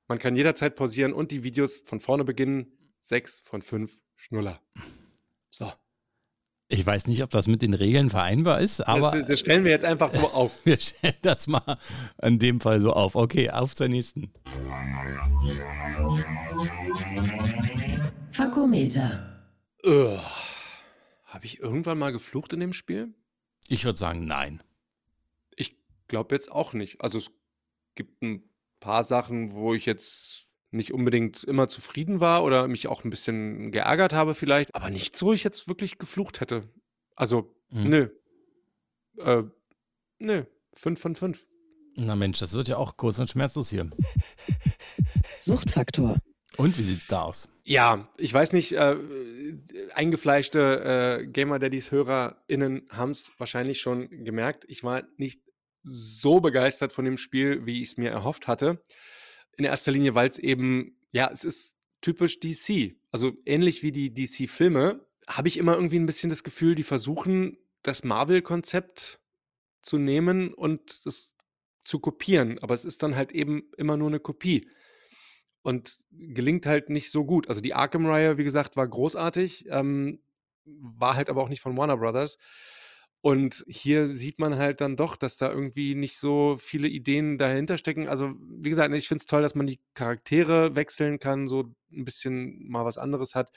Speaker 3: Man kann jederzeit pausieren und die Videos von vorne beginnen. Sechs von fünf Schnuller. So.
Speaker 2: Ich weiß nicht, ob das mit den Regeln vereinbar ist, aber
Speaker 3: das, das stellen wir jetzt einfach so auf.
Speaker 2: wir stellen das mal in dem Fall so auf. Okay, auf zur nächsten.
Speaker 1: Fakometer.
Speaker 3: Ugh. Habe ich irgendwann mal geflucht in dem Spiel?
Speaker 2: Ich würde sagen, nein.
Speaker 3: Ich glaube jetzt auch nicht. Also es gibt ein paar Sachen, wo ich jetzt nicht unbedingt immer zufrieden war oder mich auch ein bisschen geärgert habe vielleicht, aber nichts, wo ich jetzt wirklich geflucht hätte. Also,
Speaker 2: Hm.
Speaker 3: nö. Äh, nö. Fünf von fünf.
Speaker 2: Na Mensch, das wird ja auch kurz und schmerzlos hier.
Speaker 1: Suchtfaktor.
Speaker 2: Und wie sieht's da aus?
Speaker 3: Ja, ich weiß nicht, äh, eingefleischte äh, Gamer Daddies HörerInnen haben es wahrscheinlich schon gemerkt. Ich war nicht so begeistert von dem Spiel, wie ich es mir erhofft hatte. In erster Linie, weil es eben, ja, es ist typisch DC. Also ähnlich wie die DC-Filme, habe ich immer irgendwie ein bisschen das Gefühl, die versuchen, das Marvel-Konzept zu nehmen und das zu kopieren. Aber es ist dann halt eben immer nur eine Kopie und gelingt halt nicht so gut. Also die Arkham-Reihe, wie gesagt, war großartig. Ähm, war halt aber auch nicht von Warner Brothers. Und hier sieht man halt dann doch, dass da irgendwie nicht so viele Ideen dahinter stecken. Also, wie gesagt, ich finde es toll, dass man die Charaktere wechseln kann, so ein bisschen mal was anderes hat.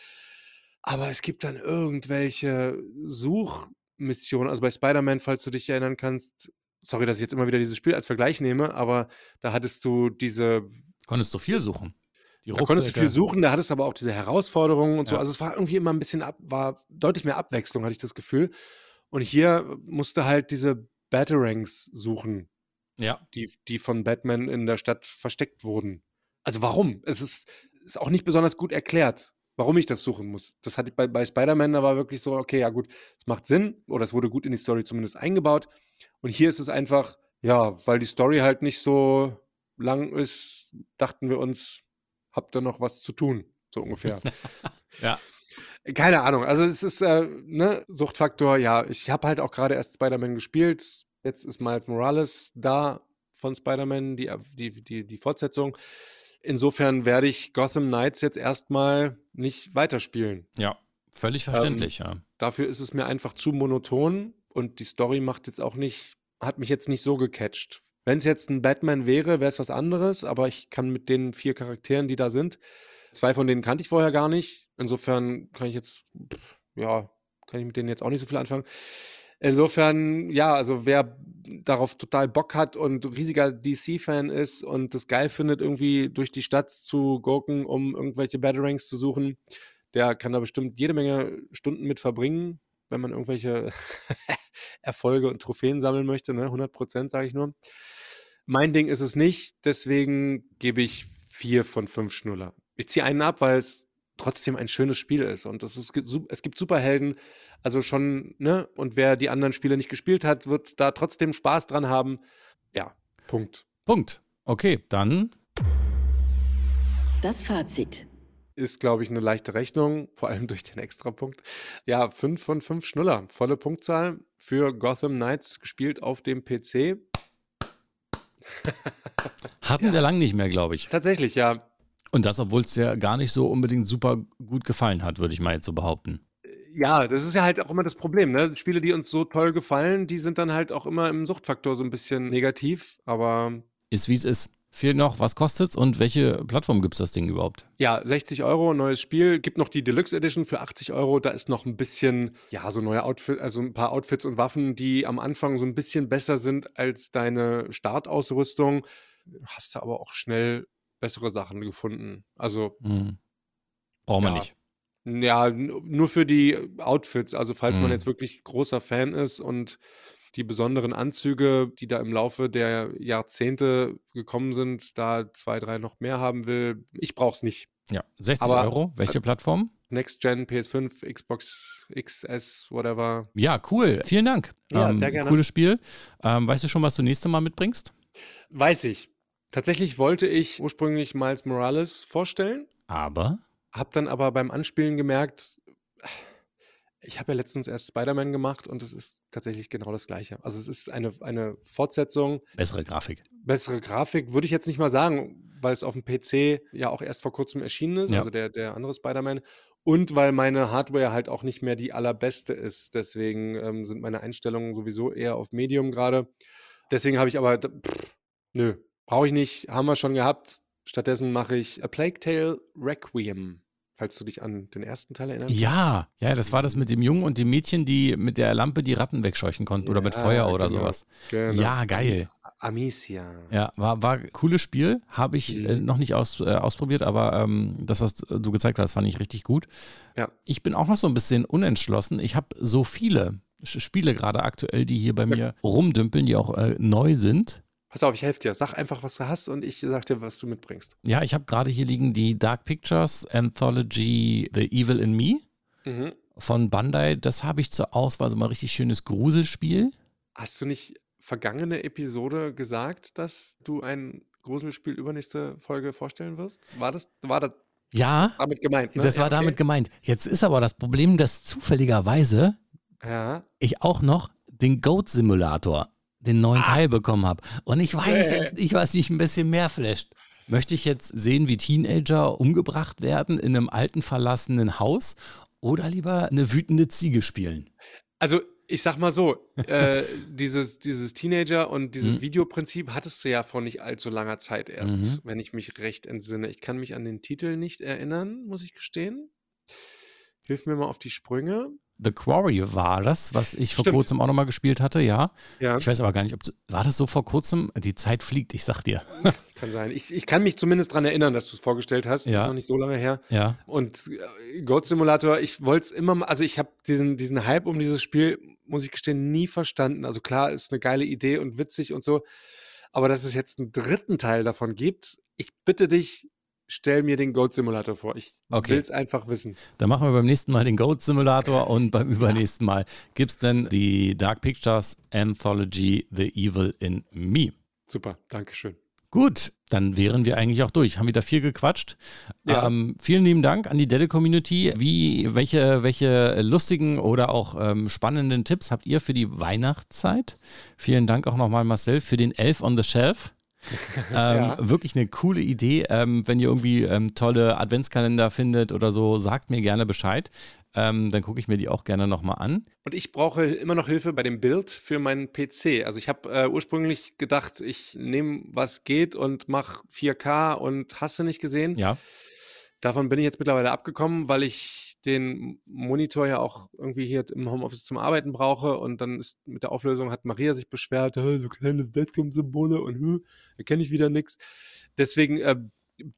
Speaker 3: Aber es gibt dann irgendwelche Suchmissionen. Also bei Spider-Man, falls du dich erinnern kannst, sorry, dass ich jetzt immer wieder dieses Spiel als Vergleich nehme, aber da hattest du diese
Speaker 2: Konntest du viel suchen. Die
Speaker 3: da konntest du viel suchen, da hattest aber auch diese Herausforderungen und so.
Speaker 2: Ja.
Speaker 3: Also es war irgendwie immer ein bisschen ab, war deutlich mehr Abwechslung, hatte ich das Gefühl. Und hier musste halt diese Batarangs suchen,
Speaker 2: Ja.
Speaker 3: die, die von Batman in der Stadt versteckt wurden. Also warum? Es ist, ist auch nicht besonders gut erklärt, warum ich das suchen muss. Das hatte ich bei, bei Spider-Man, da war wirklich so, okay, ja gut, es macht Sinn oder es wurde gut in die Story zumindest eingebaut. Und hier ist es einfach, ja, weil die Story halt nicht so lang ist, dachten wir uns, habt ihr noch was zu tun, so ungefähr.
Speaker 2: Ja.
Speaker 3: Keine Ahnung. Also es ist äh, ne Suchtfaktor. Ja, ich habe halt auch gerade erst Spider-Man gespielt. Jetzt ist Miles Morales da von Spider-Man, die, die, die, die Fortsetzung. Insofern werde ich Gotham Knights jetzt erstmal nicht weiterspielen.
Speaker 2: Ja. Völlig verständlich, ja.
Speaker 3: Dafür ist es mir einfach zu monoton und die Story macht jetzt auch nicht, hat mich jetzt nicht so gecatcht. Wenn es jetzt ein Batman wäre, wäre es was anderes, aber ich kann mit den vier Charakteren, die da sind, zwei von denen kannte ich vorher gar nicht. Insofern kann ich jetzt, ja, kann ich mit denen jetzt auch nicht so viel anfangen. Insofern, ja, also wer darauf total Bock hat und riesiger DC-Fan ist und das geil findet, irgendwie durch die Stadt zu gurken, um irgendwelche Batarangs zu suchen, der kann da bestimmt jede Menge Stunden mit verbringen, wenn man irgendwelche Erfolge und Trophäen sammeln möchte. Ne? 100 Prozent, sage ich nur. Mein Ding ist es nicht, deswegen gebe ich vier von fünf Schnuller. Ich ziehe einen ab, weil es trotzdem ein schönes Spiel ist und es, ist, es gibt Superhelden, also schon, ne? Und wer die anderen Spiele nicht gespielt hat, wird da trotzdem Spaß dran haben. Ja, Punkt.
Speaker 2: Punkt. Okay, dann
Speaker 1: Das Fazit.
Speaker 3: Ist, glaube ich, eine leichte Rechnung, vor allem durch den Extrapunkt. Ja, fünf von fünf Schnuller. Volle Punktzahl für Gotham Knights gespielt auf dem PC.
Speaker 2: hatten wir lang nicht mehr, glaube ich.
Speaker 3: Tatsächlich, ja.
Speaker 2: Und das, obwohl es dir gar nicht so unbedingt super gut gefallen hat, würde ich mal jetzt so behaupten.
Speaker 3: Ja, das ist ja halt auch immer das Problem, ne? Spiele, die uns so toll gefallen, die sind dann halt auch immer im Suchtfaktor so ein bisschen negativ. Aber
Speaker 2: Ist wie es ist. Fehlt noch, was kostet's und welche Plattform gibt es das Ding überhaupt?
Speaker 3: ja, 60 Euro, neues Spiel. Gibt noch die Deluxe Edition für 80 Euro. Da ist noch ein bisschen, ja, so neue Outfits, also ein paar Outfits und Waffen, die am Anfang so ein bisschen besser sind als deine Startausrüstung. Hast du aber auch schnell bessere Sachen gefunden. Also,
Speaker 2: Hm. Brauchen wir
Speaker 3: Ja.
Speaker 2: nicht.
Speaker 3: ja, nur für die Outfits. Also, falls man
Speaker 2: Mhm.
Speaker 3: jetzt wirklich großer Fan ist und die besonderen Anzüge, die da im Laufe der Jahrzehnte gekommen sind, da zwei, drei noch mehr haben will, ich brauche es nicht.
Speaker 2: Ja, 60
Speaker 3: Aber-
Speaker 2: Euro. Welche Plattform?
Speaker 3: Next Gen, PS5, Xbox XS, whatever.
Speaker 2: Ja, cool. Vielen Dank.
Speaker 3: Ja,
Speaker 2: ähm,
Speaker 3: sehr gerne.
Speaker 2: Cooles Spiel. Ähm, weißt du schon, was du nächstes Mal mitbringst?
Speaker 3: Weiß ich. Tatsächlich wollte ich ursprünglich Miles Morales vorstellen,
Speaker 2: Aber.
Speaker 3: habe dann aber beim Anspielen gemerkt, ich habe ja letztens erst Spider-Man gemacht und es ist tatsächlich genau das Gleiche. Also es ist eine, eine Fortsetzung,
Speaker 2: Bessere Grafik.
Speaker 3: bessere Grafik, würde ich jetzt nicht mal sagen, weil es auf dem PC ja auch erst vor kurzem erschienen ist,
Speaker 2: Ja.
Speaker 3: also der, der andere Spider-Man. Und weil meine Hardware halt auch nicht mehr die allerbeste ist. Deswegen ähm, sind meine Einstellungen sowieso eher auf Medium gerade. Deswegen habe ich aber, pff, nö, brauche ich nicht, haben wir schon gehabt. Stattdessen mache ich A Plague Tale Requiem, falls du dich an den ersten Teil erinnerst.
Speaker 2: Ja, ja, das war das mit dem Jungen und dem Mädchen, die mit der Lampe die Ratten wegscheuchen konnten oder mit
Speaker 3: Ja,
Speaker 2: Feuer oder
Speaker 3: genau.
Speaker 2: sowas.
Speaker 3: Genau.
Speaker 2: Ja, geil.
Speaker 3: Amicia.
Speaker 2: Ja, war, war ein cooles Spiel. Habe ich äh,
Speaker 3: Mhm.
Speaker 2: noch nicht aus, äh, ausprobiert, aber ähm, das, was du gezeigt hast, fand ich richtig gut.
Speaker 3: Ja.
Speaker 2: Ich bin auch noch so ein bisschen unentschlossen. Ich habe so viele Spiele gerade aktuell, die hier bei mir rumdümpeln, die auch äh, neu sind.
Speaker 3: Pass auf, ich helfe dir. Sag einfach, was du hast und ich sag dir, was du mitbringst.
Speaker 2: Ja, ich habe gerade hier liegen die Dark Pictures Anthology The Evil in Me
Speaker 3: Mhm.
Speaker 2: von Bandai. Das habe ich zur Auswahl, so mal ein richtig schönes Gruselspiel.
Speaker 3: Hast du nicht vergangene Episode gesagt, dass du ein Gruselspiel übernächste Folge vorstellen wirst? War das, war das
Speaker 2: Ja,
Speaker 3: damit gemeint? Ne?
Speaker 2: das war
Speaker 3: Ja, okay.
Speaker 2: damit gemeint. Jetzt ist aber das Problem, dass zufälligerweise
Speaker 3: Ja.
Speaker 2: ich auch noch den Goat Simulator, den neuen
Speaker 3: Ah.
Speaker 2: Teil bekommen habe. Und ich weiß
Speaker 3: Äh.
Speaker 2: jetzt nicht, was mich ein bisschen mehr flasht. Möchte ich jetzt sehen, wie Teenager umgebracht werden in einem alten verlassenen Haus? oder lieber eine wütende Ziege spielen?
Speaker 3: Also, ich sag mal so, äh, dieses, dieses Teenager- und dieses
Speaker 2: Mhm.
Speaker 3: Videoprinzip hattest du ja vor nicht allzu langer Zeit erst,
Speaker 2: Mhm.
Speaker 3: wenn ich mich recht entsinne. Ich kann mich an den Titel nicht erinnern, muss ich gestehen. Hilf mir mal auf die Sprünge.
Speaker 2: The Quarry war das, was ich vor
Speaker 3: Stimmt.
Speaker 2: kurzem auch nochmal gespielt hatte, ja.
Speaker 3: Ja,
Speaker 2: Ich weiß aber gar nicht, ob war das so vor kurzem? Die Zeit fliegt, ich sag dir.
Speaker 3: kann sein. Ich, ich kann mich zumindest daran erinnern, dass du es vorgestellt hast. Das
Speaker 2: Ja.
Speaker 3: ist noch nicht so lange her.
Speaker 2: Ja.
Speaker 3: Und äh, Goat Simulator, ich wollte es immer mal, also ich habe diesen, diesen Hype um dieses Spiel, muss ich gestehen, nie verstanden. Also klar, ist eine geile Idee und witzig und so, aber dass es jetzt einen dritten Teil davon gibt, ich bitte dich, stell mir den Goat Simulator vor. Ich
Speaker 2: Okay.
Speaker 3: will es einfach wissen.
Speaker 2: Dann machen wir beim nächsten Mal den Goat Simulator und beim übernächsten Mal gibt es dann die Dark Pictures Anthology The Evil in Me.
Speaker 3: Super, Dankeschön.
Speaker 2: Gut, dann wären wir eigentlich auch durch. Haben wieder viel gequatscht.
Speaker 3: Ja.
Speaker 2: Ähm, vielen lieben Dank an die Delle-Community. Wie, welche, welche lustigen oder auch ähm, spannenden Tipps habt ihr für die Weihnachtszeit? Vielen Dank auch nochmal, Marcel, für den Elf on the Shelf. ähm,
Speaker 3: Ja.
Speaker 2: Wirklich eine coole Idee. Ähm, wenn ihr irgendwie ähm, tolle Adventskalender findet oder so, sagt mir gerne Bescheid. Ähm, dann gucke ich mir die auch gerne nochmal an.
Speaker 3: Und ich brauche immer noch Hilfe bei dem Bild für meinen PC. Also ich habe äh, ursprünglich gedacht, ich nehme, was geht und mache 4K und hasse nicht gesehen.
Speaker 2: Ja,
Speaker 3: Davon bin ich jetzt mittlerweile abgekommen, weil ich den Monitor ja auch irgendwie hier im Homeoffice zum Arbeiten brauche und dann ist mit der Auflösung hat Maria sich beschwert, "Hä, so kleine Webcam-Symbole und hm, erkenne ich wieder nichts. Deswegen äh,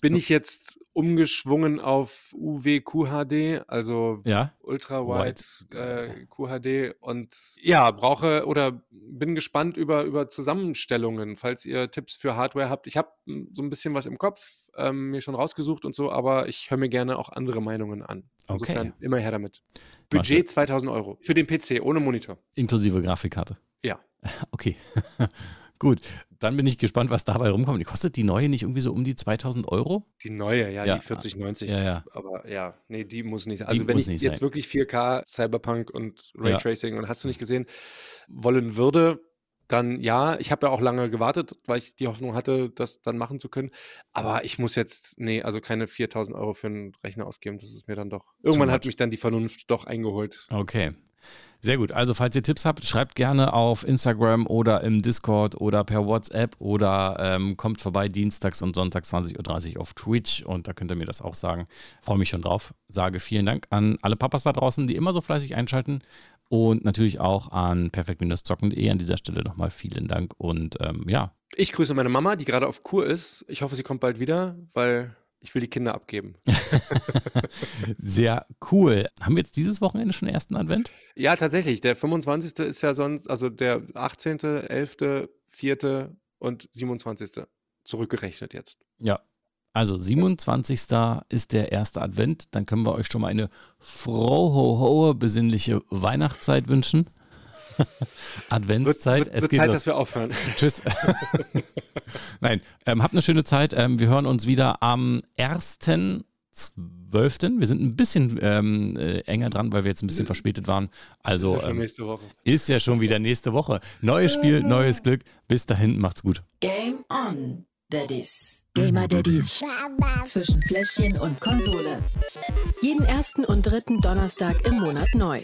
Speaker 3: bin ich jetzt umgeschwungen auf UW-QHD, also
Speaker 2: ja.
Speaker 3: Ultra Wide äh, QHD und ja, brauche oder bin gespannt über, über Zusammenstellungen, falls ihr Tipps für Hardware habt. Ich habe so ein bisschen was im Kopf, ähm, mir schon rausgesucht und so, aber ich höre mir gerne auch andere Meinungen an.
Speaker 2: Okay.
Speaker 3: Insofern immer her damit. Budget 2000 Euro für den PC ohne Monitor.
Speaker 2: Inklusive Grafikkarte.
Speaker 3: Ja.
Speaker 2: Okay. Gut, dann bin ich gespannt, was dabei rumkommt. Die kostet die neue nicht irgendwie so um die 2000 Euro?
Speaker 3: Die neue, ja,
Speaker 2: Ja.
Speaker 3: die 4090.
Speaker 2: Ja, ja.
Speaker 3: Aber ja, nee, die muss nicht sein. Also wenn
Speaker 2: muss
Speaker 3: ich jetzt
Speaker 2: sein.
Speaker 3: wirklich 4K, Cyberpunk und. Raytracing und hast du nicht gesehen, wollen würde, dann ja. Ich habe ja auch lange gewartet, weil ich die Hoffnung hatte, das dann machen zu können. Aber ich muss jetzt, nee, also keine 4000 Euro für einen Rechner ausgeben. Das ist mir dann doch. Irgendwann hat mich dann die Vernunft doch eingeholt.
Speaker 2: Okay. Sehr gut. Also, falls ihr Tipps habt, schreibt gerne auf Instagram oder im Discord oder per WhatsApp oder ähm, kommt vorbei dienstags und sonntags 20.30 Uhr auf Twitch und da könnt ihr mir das auch sagen. Freue mich schon drauf. Sage vielen Dank an alle Papas da draußen, die immer so fleißig einschalten und natürlich auch an perfekt-zocken.de an dieser Stelle nochmal vielen Dank und ähm, ja,
Speaker 3: Ich grüße meine Mama, die gerade auf Kur ist. Ich hoffe, sie kommt bald wieder, weil ich will die Kinder abgeben.
Speaker 2: sehr cool. Haben wir jetzt dieses Wochenende schon ersten Advent?
Speaker 3: Ja, tatsächlich. Der 25. ist ja sonst, also der 18., 11., 4. und 27. zurückgerechnet jetzt.
Speaker 2: Ja. Also 27. ist der erste Advent. Dann können wir euch schon mal eine frohe, besinnliche Weihnachtszeit wünschen. Adventszeit.
Speaker 3: wird,
Speaker 2: es
Speaker 3: wird
Speaker 2: geht
Speaker 3: Zeit,
Speaker 2: los.
Speaker 3: dass wir aufhören.
Speaker 2: Tschüss. Nein, ähm, habt eine schöne Zeit. Ähm, wir hören uns wieder am 1.12. Wir sind ein bisschen ähm, äh, enger dran, weil wir jetzt ein bisschen verspätet waren. Also
Speaker 3: ist ja schon
Speaker 2: ähm,
Speaker 3: nächste Woche.
Speaker 2: ist ja schon wieder nächste Woche. Neues Spiel, neues Glück. Bis dahin, macht's gut.
Speaker 1: Game on, Daddies. Gamer Daddies. Zwischen Fläschchen und Konsole. Jeden ersten und dritten Donnerstag im Monat neu.